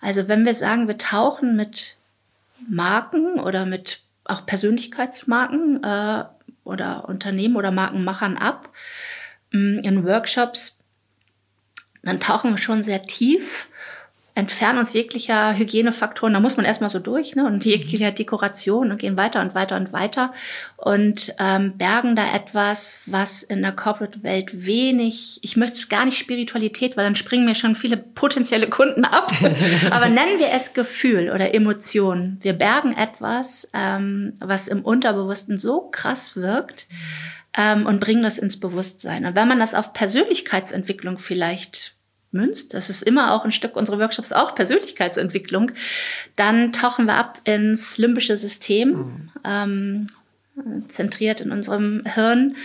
also wenn wir sagen, wir tauchen mit Marken oder mit auch Persönlichkeitsmarken äh, oder Unternehmen oder Markenmachern ab mm, in Workshops, dann tauchen wir schon sehr tief entfernen uns jeglicher Hygienefaktoren. Da muss man erstmal so durch ne? und jeglicher Dekoration und gehen weiter und weiter und weiter und ähm, bergen da etwas, was in der Corporate-Welt wenig, ich möchte es gar nicht Spiritualität, weil dann springen mir schon viele potenzielle Kunden ab. Aber nennen wir es Gefühl oder Emotion. Wir bergen etwas, ähm, was im Unterbewussten so krass wirkt ähm, und bringen das ins Bewusstsein. Und wenn man das auf Persönlichkeitsentwicklung vielleicht münzt, das ist immer auch ein Stück unserer Workshops, auch Persönlichkeitsentwicklung, dann tauchen wir ab ins limbische System, mhm. ähm, zentriert in unserem Hirn,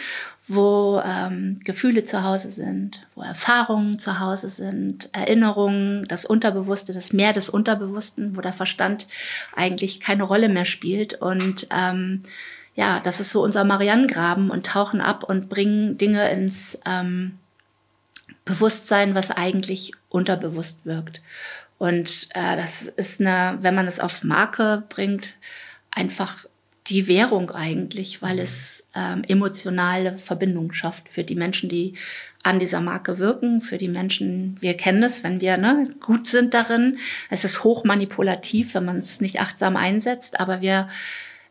wo ähm, Gefühle zu Hause sind, wo Erfahrungen zu Hause sind, Erinnerungen, das Unterbewusste, das Meer des Unterbewussten, wo der Verstand eigentlich keine Rolle mehr spielt und ähm, ja, das ist so unser Marianengraben und tauchen ab und bringen Dinge ins ähm, Bewusstsein, was eigentlich unterbewusst wirkt. Und äh, das ist eine, wenn man es auf Marke bringt, einfach die Währung eigentlich, weil es ähm, emotionale Verbindungen schafft für die Menschen, die an dieser Marke wirken, für die Menschen, wir kennen es, wenn wir ne, gut sind darin. Es ist hoch manipulativ, wenn man es nicht achtsam einsetzt, aber wir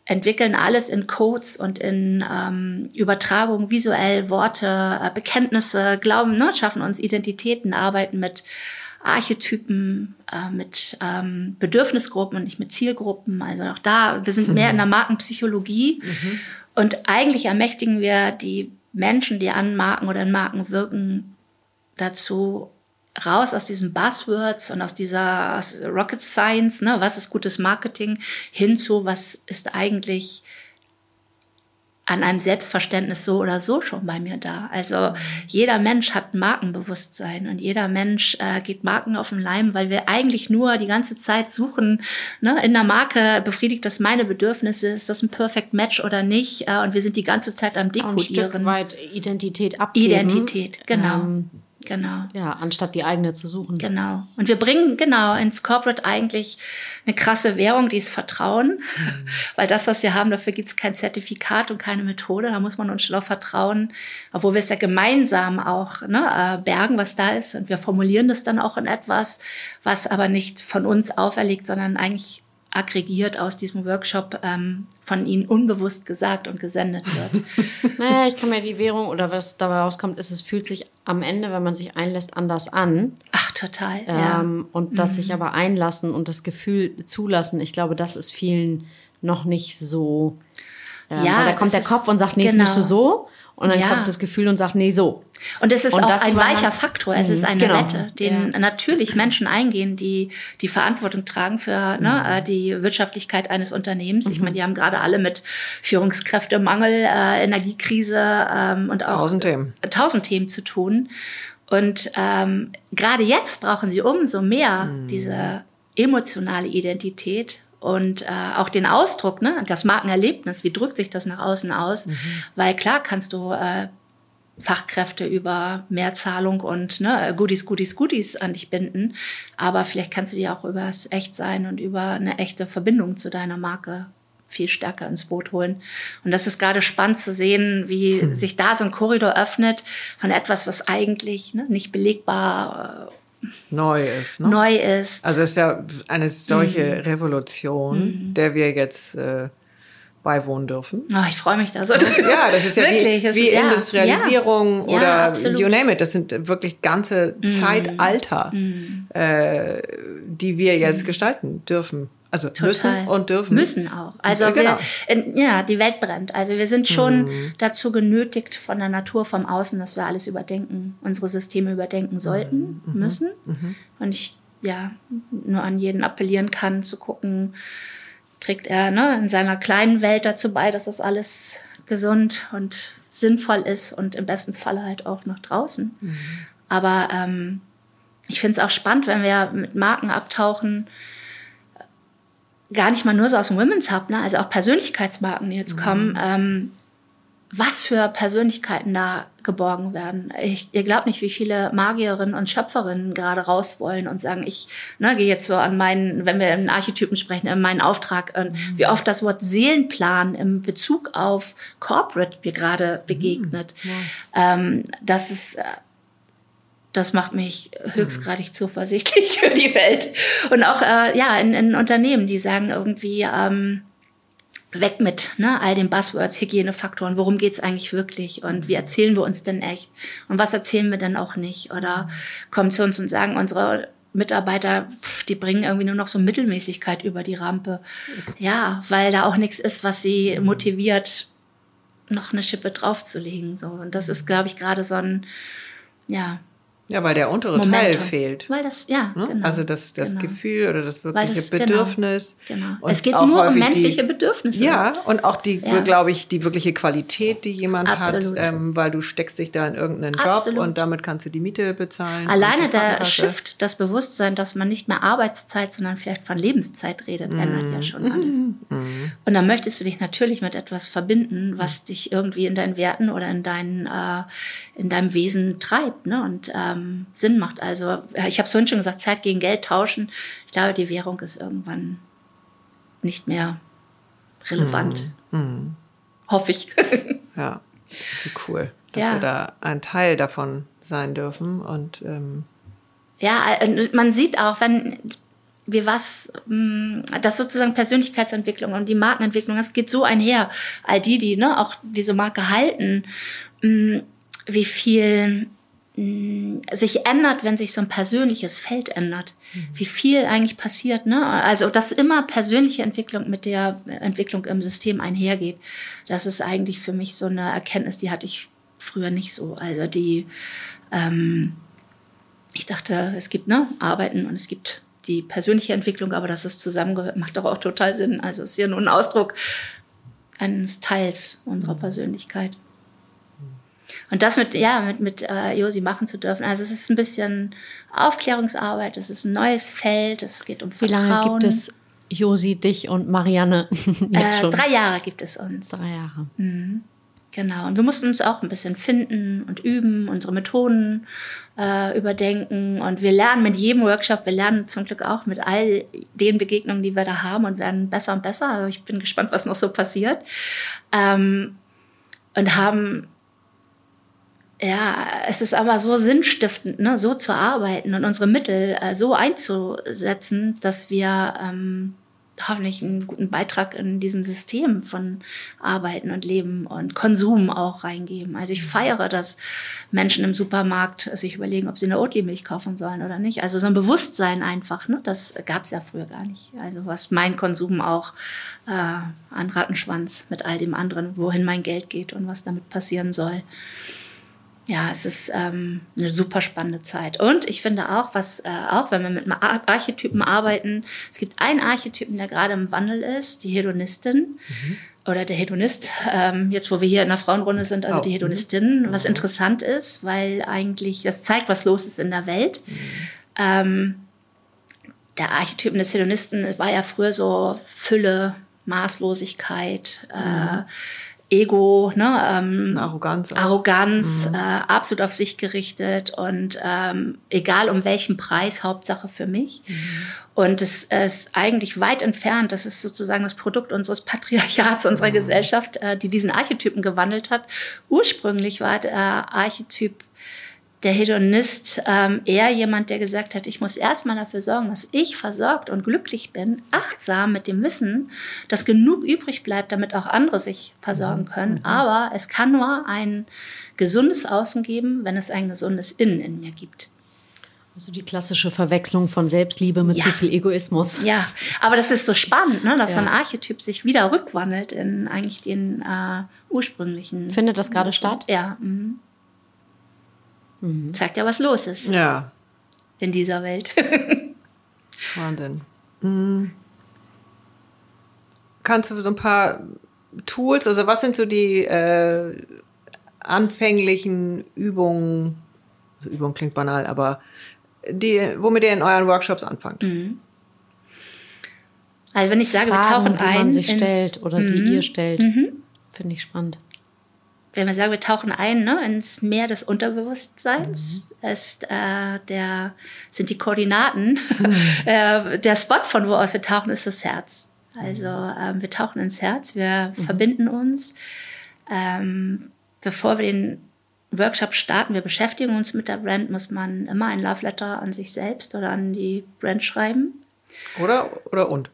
entwickeln alles in Codes und in ähm, Übertragung, visuell, Worte, äh, Bekenntnisse, Glauben, ne, schaffen uns Identitäten, arbeiten mit Archetypen, äh, mit ähm, Bedürfnisgruppen und nicht mit Zielgruppen. Also auch da, wir sind mehr in der Markenpsychologie mhm. und eigentlich ermächtigen wir die Menschen, die an Marken oder in Marken wirken, dazu raus aus diesen Buzzwords und aus dieser aus Rocket Science, ne, was ist gutes Marketing, hinzu, was ist eigentlich an einem Selbstverständnis so oder so schon bei mir da. Also jeder Mensch hat Markenbewusstsein und jeder Mensch äh, geht Marken auf den Leim, weil wir eigentlich nur die ganze Zeit suchen, ne, in der Marke befriedigt das meine Bedürfnisse, ist das ein Perfect Match oder nicht? Äh, und wir sind die ganze Zeit am Dekodieren. Ein Stück weit Identität abgeben. Identität, genau. Ähm Genau. Ja, anstatt die eigene zu suchen. Genau. Und wir bringen genau ins Corporate eigentlich eine krasse Währung, die ist Vertrauen. Mhm. Weil das, was wir haben, dafür gibt es kein Zertifikat und keine Methode. Da muss man uns schon auch vertrauen, obwohl wir es ja gemeinsam auch ne, äh, bergen, was da ist. Und wir formulieren das dann auch in etwas, was aber nicht von uns auferlegt, sondern eigentlich aggregiert aus diesem Workshop ähm, von ihnen unbewusst gesagt und gesendet wird. naja, ich kann mir die Währung oder was dabei rauskommt, ist, es fühlt sich am Ende, wenn man sich einlässt, anders an. Ach, total. Ähm, ja. Und das mhm. sich aber einlassen und das Gefühl zulassen, ich glaube, das ist vielen noch nicht so. Ähm, ja, da kommt der Kopf und sagt, nee, genau. es müsste so. Und dann ja. kommt das Gefühl und sagt, nee, so. Und es ist und auch ein weicher Faktor. Es ist mhm, eine genau. Wette, den ja. natürlich Menschen eingehen, die die Verantwortung tragen für ne, mhm. äh, die Wirtschaftlichkeit eines Unternehmens. Mhm. Ich meine, die haben gerade alle mit Führungskräftemangel, äh, Energiekrise ähm, und auch tausend Themen. tausend Themen zu tun. Und ähm, gerade jetzt brauchen sie umso mehr mhm. diese emotionale Identität und äh, auch den Ausdruck, ne, das Markenerlebnis, wie drückt sich das nach außen aus? Mhm. Weil klar kannst du äh, Fachkräfte über Mehrzahlung und ne, Goodies, Goodies, Goodies an dich binden, aber vielleicht kannst du die auch über das Echtsein und über eine echte Verbindung zu deiner Marke viel stärker ins Boot holen. Und das ist gerade spannend zu sehen, wie hm. sich da so ein Korridor öffnet von etwas, was eigentlich ne, nicht belegbar äh, neu ist. Ne? Neu ist. Also es ist ja eine solche mhm. Revolution, mhm. der wir jetzt äh, beiwohnen dürfen. Oh, ich freue mich da so. Ja, das ist ja wirklich, wie, wie ja, Industrialisierung ja, oder ja, you name it. Das sind wirklich ganze mhm. Zeitalter, mhm. äh, die wir jetzt gestalten dürfen. Also Total. müssen und dürfen. Müssen auch. Also genau. wir, ja, die Welt brennt. Also wir sind schon mhm. dazu genötigt von der Natur, vom Außen, dass wir alles überdenken, unsere Systeme überdenken sollten, mhm. müssen. Mhm. Und ich ja nur an jeden appellieren kann, zu gucken, trägt er ne, in seiner kleinen Welt dazu bei, dass das alles gesund und sinnvoll ist und im besten Falle halt auch noch draußen. Mhm. Aber ähm, ich finde es auch spannend, wenn wir mit Marken abtauchen, gar nicht mal nur so aus dem Women's Hub, ne? also auch Persönlichkeitsmarken, die jetzt mhm. kommen, ähm, was für Persönlichkeiten da geborgen werden. Ich, ihr glaubt nicht, wie viele Magierinnen und Schöpferinnen gerade raus wollen und sagen, ich ne, gehe jetzt so an meinen, wenn wir in Archetypen sprechen, in meinen Auftrag, mhm. wie oft das Wort Seelenplan im Bezug auf Corporate mir gerade mhm. begegnet. Mhm. Ja. Ähm, das ist äh, das macht mich höchstgradig mhm. zuversichtlich für die Welt. Und auch äh, ja, in, in Unternehmen, die sagen irgendwie, ähm, weg mit ne, all den Buzzwords, Hygienefaktoren, worum geht's eigentlich wirklich und wie erzählen wir uns denn echt und was erzählen wir denn auch nicht oder kommen zu uns und sagen, unsere Mitarbeiter, pff, die bringen irgendwie nur noch so Mittelmäßigkeit über die Rampe. Ja, weil da auch nichts ist, was sie motiviert, noch eine Schippe draufzulegen. So. Und das ist, glaube ich, gerade so ein, ja, Ja, weil der untere Momentum. Teil fehlt. Weil das, ja, Ne? genau. Also das, das genau. Gefühl oder das wirkliche das- genau, Bedürfnis. Genau. Und Es geht nur um menschliche die, Bedürfnisse. Ja, und auch die, Ja. glaube ich, die wirkliche Qualität, die jemand Absolut. hat, ähm, weil du steckst dich da in irgendeinen Job Absolut. und damit kannst du die Miete bezahlen. Alleine der. Shift, das Bewusstsein, dass man nicht mehr Arbeitszeit, sondern vielleicht von Lebenszeit redet, Mhm. ändert ja schon alles. Und dann möchtest du dich natürlich mit etwas verbinden, was dich irgendwie in deinen Werten oder in, dein, äh, in deinem Wesen treibt ne? und ähm, Sinn macht. Also äh, ich habe es vorhin schon gesagt, Zeit gegen Geld tauschen. Ich glaube, die Währung ist irgendwann nicht mehr relevant. Mhm. Hoffe ich. Ja, wie cool, dass Ja. wir da ein Teil davon sein dürfen. Und ähm, Ja, äh, man sieht auch, wenn wir was, mh, das sozusagen Persönlichkeitsentwicklung und die Markenentwicklung, das geht so einher. All die, die ne, auch diese Marke halten, mh, wie viel sich ändert, wenn sich so ein persönliches Feld ändert. Wie viel eigentlich passiert, ne? Also, dass immer persönliche Entwicklung mit der Entwicklung im System einhergeht. Das ist eigentlich für mich so eine Erkenntnis, die hatte ich früher nicht so. Also die, ähm, ich dachte, es gibt ne, Arbeiten und es gibt die persönliche Entwicklung, aber dass es zusammengehört, macht doch auch total Sinn. Also es ist ja nur ein Ausdruck eines Teils unserer Persönlichkeit. Und das mit, ja, mit, mit äh, Josi machen zu dürfen. Also es ist ein bisschen Aufklärungsarbeit, es ist ein neues Feld, es geht um Wie Vertrauen. lange gibt es Josi, dich und Marianne jetzt Äh, schon? drei Jahre gibt es uns. Drei Jahre. Genau. Und wir mussten uns auch ein bisschen finden und üben, unsere Methoden äh, überdenken. Und wir lernen mit jedem Workshop, wir lernen zum Glück auch mit all den Begegnungen, die wir da haben und werden besser und besser. Aber ich bin gespannt, was noch so passiert. Ähm, und haben, ja, es ist aber so sinnstiftend, ne, so zu arbeiten und unsere Mittel äh, so einzusetzen, dass wir ähm, hoffentlich einen guten Beitrag in diesem System von Arbeiten und Leben und Konsum auch reingeben. Also ich feiere, dass Menschen im Supermarkt sich überlegen, ob sie eine Oatly-Milch kaufen sollen oder nicht. Also so ein Bewusstsein einfach, ne? das gab es ja früher gar nicht. Also was mein Konsum auch äh, an Rattenschwanz mit all dem anderen, wohin mein Geld geht und was damit passieren soll ja, es ist ähm, eine super spannende Zeit. Und ich finde auch, was äh, auch, wenn wir mit Ar- Archetypen arbeiten, es gibt einen Archetypen, der gerade im Wandel ist, die Hedonistin oder der Hedonist. Ähm, jetzt, wo wir hier in der Frauenrunde sind, also Oh, die mhm. Hedonistin, was interessant ist, weil eigentlich das zeigt, was los ist in der Welt. Ähm, der Archetypen des Hedonisten war ja früher so Fülle, Maßlosigkeit, äh, Ego, ne, ähm, Arroganz. Arroganz, äh, absolut auf sich gerichtet und ähm, egal um welchen Preis, Hauptsache für mich. Und es ist eigentlich weit entfernt, das ist sozusagen das Produkt unseres Patriarchats, unserer Gesellschaft, äh, die diesen Archetypen gewandelt hat. Ursprünglich war der Archetyp der Hedonist ähm, eher jemand, der gesagt hat, ich muss erstmal dafür sorgen, dass ich versorgt und glücklich bin, achtsam mit dem Wissen, dass genug übrig bleibt, damit auch andere sich versorgen können. Aber es kann nur ein gesundes Außen geben, wenn es ein gesundes Innen in mir gibt. Also die klassische Verwechslung von Selbstliebe mit Ja. zu viel Egoismus. Ja, aber das ist so spannend, ne, dass so ein Ja. Archetyp sich wieder rückwandelt in eigentlich den äh, ursprünglichen. Findet das gerade statt? Ja. Mhm. Zeigt ja, was los ist Ja, in dieser Welt. Wahnsinn. Mhm. Kannst du so ein paar Tools, also was sind so die äh, anfänglichen Übungen, also Übung klingt banal, aber die, womit ihr in euren Workshops anfangt? Mhm. Also wenn ich sage, wir Fragen, tauchen die ein, man sich ins- stellt oder die Mhm. ihr stellt. Finde ich spannend. Wenn wir sagen, wir tauchen ein ne, ins Meer des Unterbewusstseins, ist, äh, der, sind die Koordinaten. äh, der Spot, von wo aus wir tauchen, ist das Herz. Also ähm, wir tauchen ins Herz, wir verbinden uns. Ähm, bevor wir den Workshop starten, wir beschäftigen uns mit der Brand, muss man immer ein Love Letter an sich selbst oder an die Brand schreiben. Oder, oder und?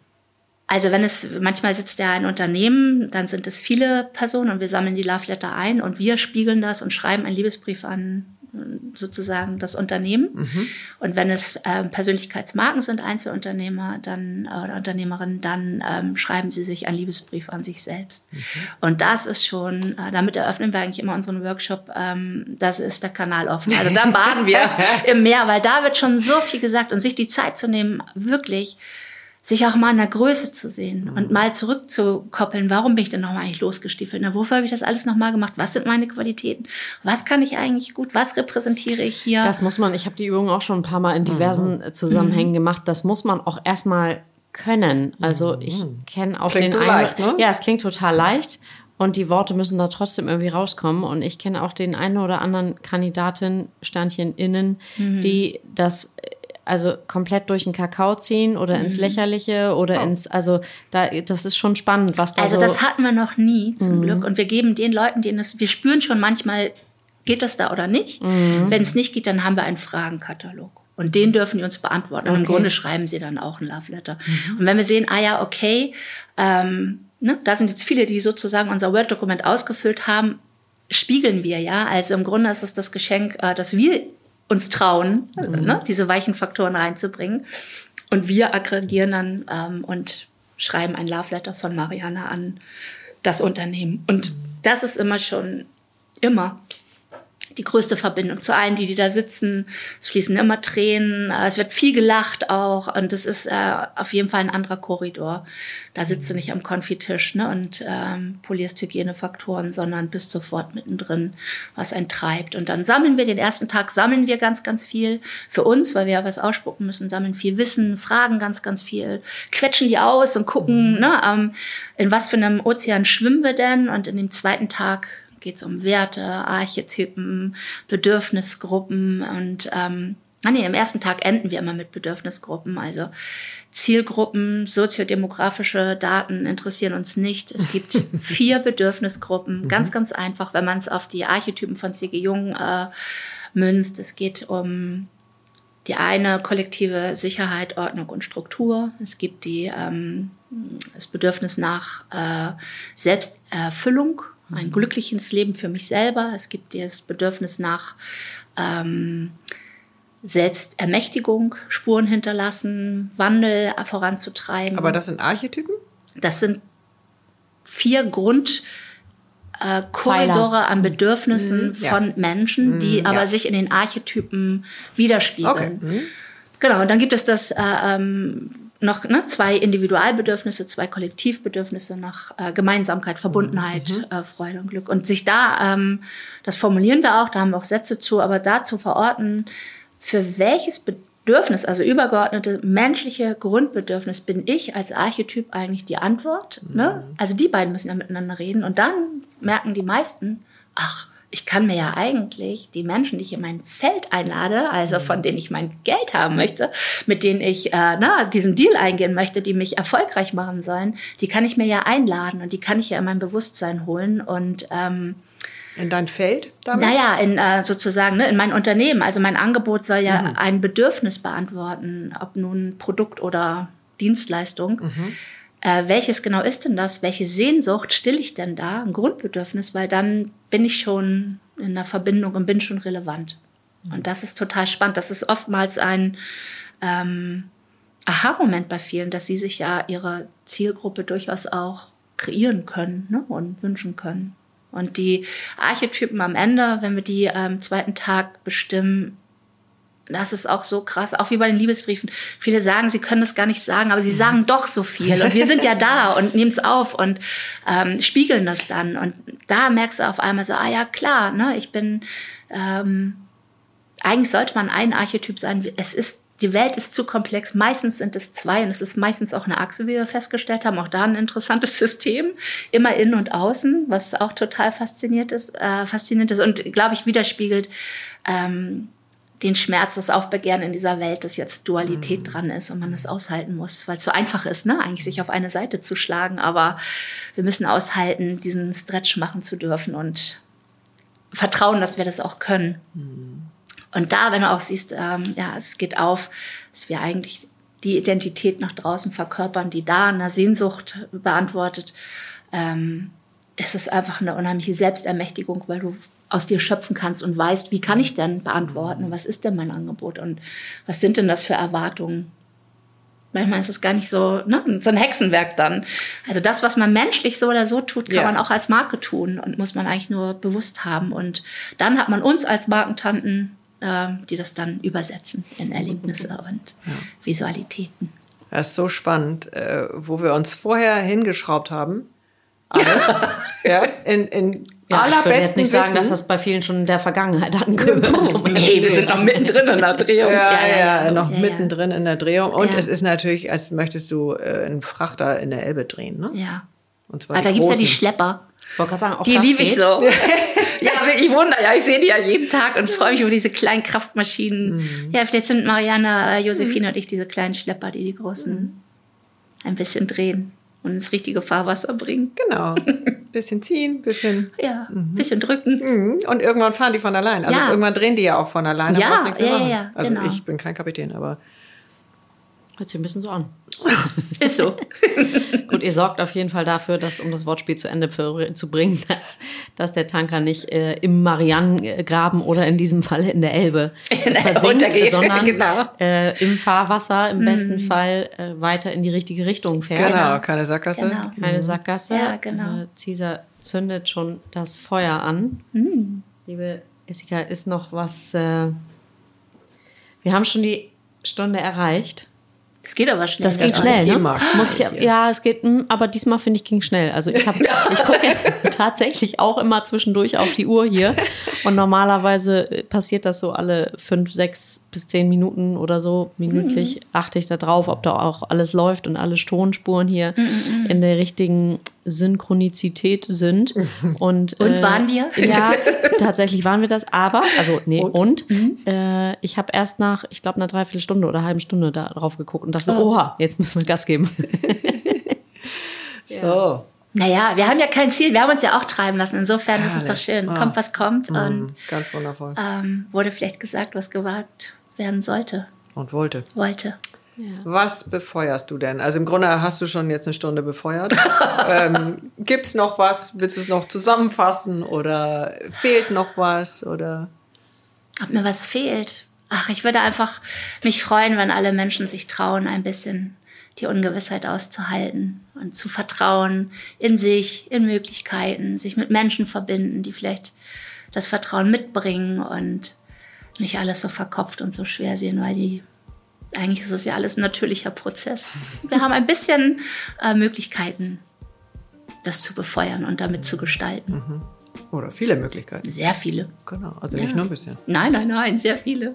Also wenn es, manchmal sitzt ja ein Unternehmen, dann sind es viele Personen und wir sammeln die Love Letter ein und wir spiegeln das und schreiben einen Liebesbrief an sozusagen das Unternehmen. Mhm. Und wenn es äh, Persönlichkeitsmarken sind, Einzelunternehmer dann, äh, oder Unternehmerinnen, dann ähm, schreiben sie sich einen Liebesbrief an sich selbst. Mhm. Und das ist schon, äh, damit eröffnen wir eigentlich immer unseren Workshop, ähm, das ist der Kanal offen. Also da baden wir im Meer, weil da wird schon so viel gesagt und sich die Zeit zu nehmen, wirklich sich auch mal in der Größe zu sehen mhm. und mal zurückzukoppeln, warum bin ich denn nochmal eigentlich losgestiefelt? Na, wofür habe ich das alles nochmal gemacht? Was sind meine Qualitäten? Was kann ich eigentlich gut? Was repräsentiere ich hier? Das muss man, ich habe die Übung auch schon ein paar Mal in diversen mhm. Zusammenhängen mhm. gemacht, das muss man auch erstmal können. Also ich mhm. kenne auch klingt den einen, leicht, ne? Ja, es klingt total leicht. Und die Worte müssen da trotzdem irgendwie rauskommen. Und ich kenne auch den einen oder anderen Kandidatin, Sternchen innen, mhm. die das also komplett durch den Kakao ziehen oder ins mhm. Lächerliche oder oh. ins, also da, das ist schon spannend, was da Also so das hatten wir noch nie zum mhm. Glück und wir geben den Leuten, denen es, wir spüren schon manchmal, geht das da oder nicht. Mhm. Wenn es nicht geht, dann haben wir einen Fragenkatalog. Und den dürfen die uns beantworten. Und okay. im Grunde schreiben sie dann auch ein Love Letter. Und wenn wir sehen, ah ja, okay, ähm, ne, da sind jetzt viele, die sozusagen unser Word-Dokument ausgefüllt haben, spiegeln wir ja. Also im Grunde ist es das Geschenk, äh, dass wir uns trauen, mhm. ne, diese weichen Faktoren reinzubringen. Und wir aggregieren dann ähm, und schreiben ein Love Letter von Marianne an das Unternehmen. Und das ist immer schon, immer die größte Verbindung zu allen, die, die da sitzen. Es fließen immer Tränen, äh, es wird viel gelacht auch und es ist äh, auf jeden Fall ein anderer Korridor. Da sitzt du nicht am Konfitisch ne, und ähm, polierst Hygienefaktoren, sondern bist sofort mittendrin, was einen treibt. Und dann sammeln wir den ersten Tag, sammeln wir ganz, ganz viel für uns, weil wir ja was ausspucken müssen, sammeln viel Wissen, fragen ganz, ganz viel, quetschen die aus und gucken, mhm. ne, ähm, in was für einem Ozean schwimmen wir denn. Und in dem zweiten Tag geht es um Werte, Archetypen, Bedürfnisgruppen und ähm, Ah nee, im ersten Tag enden wir immer mit Bedürfnisgruppen. Also Zielgruppen, soziodemografische Daten interessieren uns nicht. Es gibt vier Bedürfnisgruppen. Mhm. Ganz, ganz einfach, wenn man es auf die Archetypen von C.G. Jung äh, münzt. Es geht um die eine kollektive Sicherheit, Ordnung und Struktur. Es gibt die, ähm, das Bedürfnis nach äh, Selbsterfüllung ein mhm. glückliches Leben für mich selber. Es gibt das Bedürfnis nach ähm, Selbstermächtigung, Spuren hinterlassen, Wandel voranzutreiben. Aber das sind Archetypen? Das sind vier Grund äh, Korridore an Bedürfnissen mhm, von ja. Menschen, die mhm, aber ja. sich in den Archetypen widerspiegeln. Okay. Mhm. Genau, und dann gibt es das äh, ähm, noch ne, zwei Individualbedürfnisse, zwei Kollektivbedürfnisse nach äh, Gemeinsamkeit, Verbundenheit, mhm. äh, Freude und Glück. Und sich da, ähm, das formulieren wir auch, da haben wir auch Sätze zu, aber da zu verorten, für welches Bedürfnis, also übergeordnete menschliche Grundbedürfnis, bin ich als Archetyp eigentlich die Antwort. Ne? Mhm. Ne? Also die beiden müssen ja miteinander reden. Und dann merken die meisten, ach, ich kann mir ja eigentlich die Menschen, die ich in mein Feld einlade, also mhm. von denen ich mein Geld haben möchte, mit denen ich äh, na, diesen Deal eingehen möchte, die mich erfolgreich machen sollen, die kann ich mir ja einladen und die kann ich ja in mein Bewusstsein holen und ähm, in dein Feld damit? Naja, in, äh, sozusagen ne, in mein Unternehmen. Also mein Angebot soll ja mhm. ein Bedürfnis beantworten, ob nun Produkt oder Dienstleistung. Mhm äh, welches genau ist denn das? Welche Sehnsucht stille ich denn da? Ein Grundbedürfnis, weil dann bin ich schon in der Verbindung und bin schon relevant. Und das ist total spannend. Das ist oftmals ein ähm, Aha-Moment bei vielen, dass sie sich ja ihre Zielgruppe durchaus auch kreieren können ne? und wünschen können. Und die Archetypen am Ende, wenn wir die am ähm, zweiten Tag bestimmen, das ist auch so krass, auch wie bei den Liebesbriefen. Viele sagen, sie können das gar nicht sagen, aber sie sagen doch so viel. Und wir sind ja da und nehmen es auf und ähm, spiegeln das dann. Und da merkst du auf einmal so, ah ja, klar, ne, ich bin, ähm, eigentlich sollte man ein Archetyp sein. Es ist, die Welt ist zu komplex. Meistens sind es zwei und es ist meistens auch eine Achse, wie wir festgestellt haben. Auch da ein interessantes System. Immer innen und außen, was auch total fasziniert ist, äh, faszinierend ist und, glaube ich, widerspiegelt, ähm, den Schmerz, das Aufbegehren in dieser Welt, dass jetzt Dualität mhm. dran ist und man es aushalten muss, weil es so einfach ist, ne, eigentlich sich auf eine Seite zu schlagen. Aber wir müssen aushalten, diesen Stretch machen zu dürfen und vertrauen, dass wir das auch können. Mhm. Und da, wenn du auch siehst, ähm, ja, es geht auf, dass wir eigentlich die Identität nach draußen verkörpern, die da eine Sehnsucht beantwortet, ähm, ist es einfach eine unheimliche Selbstermächtigung, weil du aus dir schöpfen kannst und weißt, wie kann ich denn beantworten, was ist denn mein Angebot und was sind denn das für Erwartungen. Manchmal ist es gar nicht so, ne, so ein Hexenwerk dann. Also das, was man menschlich so oder so tut, kann Ja. man auch als Marke tun und muss man eigentlich nur bewusst haben. Und dann hat man uns als Markentanten, äh, die das dann übersetzen in Erlebnisse und Visualitäten. Das ist so spannend, äh, wo wir uns vorher hingeschraubt haben. Alle. Ja, in, in Ja, ich würde allerbesten jetzt nicht sagen, Wissen. dass das bei vielen schon in der Vergangenheit angehört. Hey, wir sind noch mittendrin in der Drehung. ja, ja, so. noch Ja, mittendrin in der Drehung. Und Ja. es ist natürlich, als möchtest du äh, einen Frachter in der Elbe drehen. Ne? Ja. Und zwar Ah, da gibt es ja die. Schlepper. Ich sagen, auch Die liebe ich geht. so. ja, wirklich Wunder. Ja, ich sehe die ja jeden Tag und freue mich über diese kleinen Kraftmaschinen. Mhm. Ja, vielleicht sind Mariana, äh, Josephine und ich diese kleinen Schlepper, die die großen Mhm. ein bisschen drehen und ins richtige Fahrwasser bringen. Genau. Bisschen ziehen, bisschen. Ja, ein bisschen drücken. Mhm. Und irgendwann fahren die von allein. Also Ja. irgendwann drehen die ja auch von allein. Ja, ja, ja, ja, Also genau. ich bin kein Kapitän, aber Hört sich ein bisschen so an. Ist so. Gut, ihr sorgt auf jeden Fall dafür, dass, um das Wortspiel zu Ende für, zu bringen, dass, dass der Tanker nicht äh, im Marianengraben oder in diesem Fall in der Elbe versinkt, Untergeht, sondern genau. äh, im Fahrwasser im besten Fall äh, weiter in die richtige Richtung fährt. genau, keine Sackgasse. Genau. Keine Sackgasse. Ja, genau. Äh, Caesar zündet schon das Feuer an. Hm. Liebe Jessica, ist noch was. Äh, wir haben schon die Stunde erreicht. Das geht aber schnell. Das geht ist schnell, ne? immer Muss ich, ja, es geht, mm, aber diesmal finde ich ging schnell. Also ich habe, ich gucke ja tatsächlich auch immer zwischendurch auf die Uhr hier und normalerweise äh, passiert das so alle fünf, sechs bis zehn Minuten oder so minütlich achte ich da drauf, ob da auch alles läuft und alle Tonspuren hier in der richtigen Synchronizität sind. Und, äh, Und waren wir? Ja, tatsächlich waren wir das. Aber, also nee, und, äh, ich habe erst nach, ich glaube, einer Dreiviertelstunde oder halben Stunde da drauf geguckt und dachte so, oha, jetzt müssen wir Gas geben. So. Naja, wir haben ja kein Ziel. Wir haben uns ja auch treiben lassen. Insofern ist es doch schön. Ah. Kommt, was kommt. Mhm, Und Ganz wundervoll. ähm, wurde vielleicht gesagt, was gewagt werden sollte, Und wollte. wollte. Was befeuerst du denn? Also im Grunde hast du schon jetzt eine Stunde befeuert. ähm, Gibt es noch was? Willst du es noch zusammenfassen oder fehlt noch was? Oder Ob mir was fehlt. Ach, ich würde einfach mich freuen, wenn alle Menschen sich trauen, ein bisschen die Ungewissheit auszuhalten und zu vertrauen in sich, in Möglichkeiten, sich mit Menschen verbinden, die vielleicht das Vertrauen mitbringen und nicht alles so verkopft und so schwer sehen, weil die eigentlich ist es ja alles ein natürlicher Prozess. Wir haben ein bisschen äh, Möglichkeiten, das zu befeuern und damit zu gestalten. oder viele Möglichkeiten. Sehr viele. Genau. Also nicht nur ein bisschen. Nein, nein, nein, sehr viele.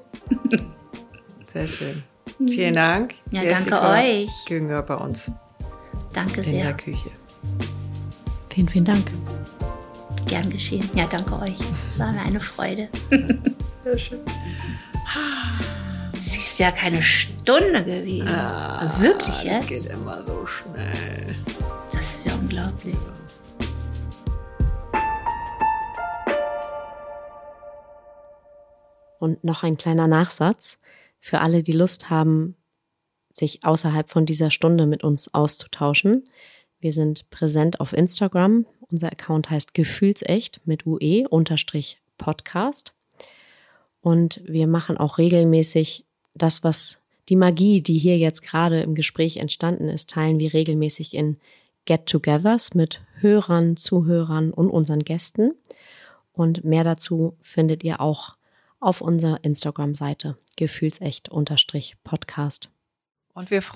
Sehr schön. Vielen Dank. Ja, Jessica danke euch. Günger bei uns Danke in sehr. der Küche. Vielen, vielen Dank. Gern geschehen. Ja, danke euch. Es war mir eine Freude. Sehr schön. Es ist ja keine Stunde gewesen. Wirklich Das jetzt? geht immer so schnell. Das ist ja unglaublich. Und noch ein kleiner Nachsatz für alle, die Lust haben, sich außerhalb von dieser Stunde mit uns auszutauschen. Wir sind präsent auf Instagram. Unser Account heißt Gefühlsecht mit UE unterstrich Podcast. Und wir machen auch regelmäßig das, was die Magie, die hier jetzt gerade im Gespräch entstanden ist, teilen wir regelmäßig in Get-togethers mit Hörern, Zuhörern und unseren Gästen. Und mehr dazu findet ihr auch auf unserer Instagram-Seite gefühlsecht-podcast. Und wir freuen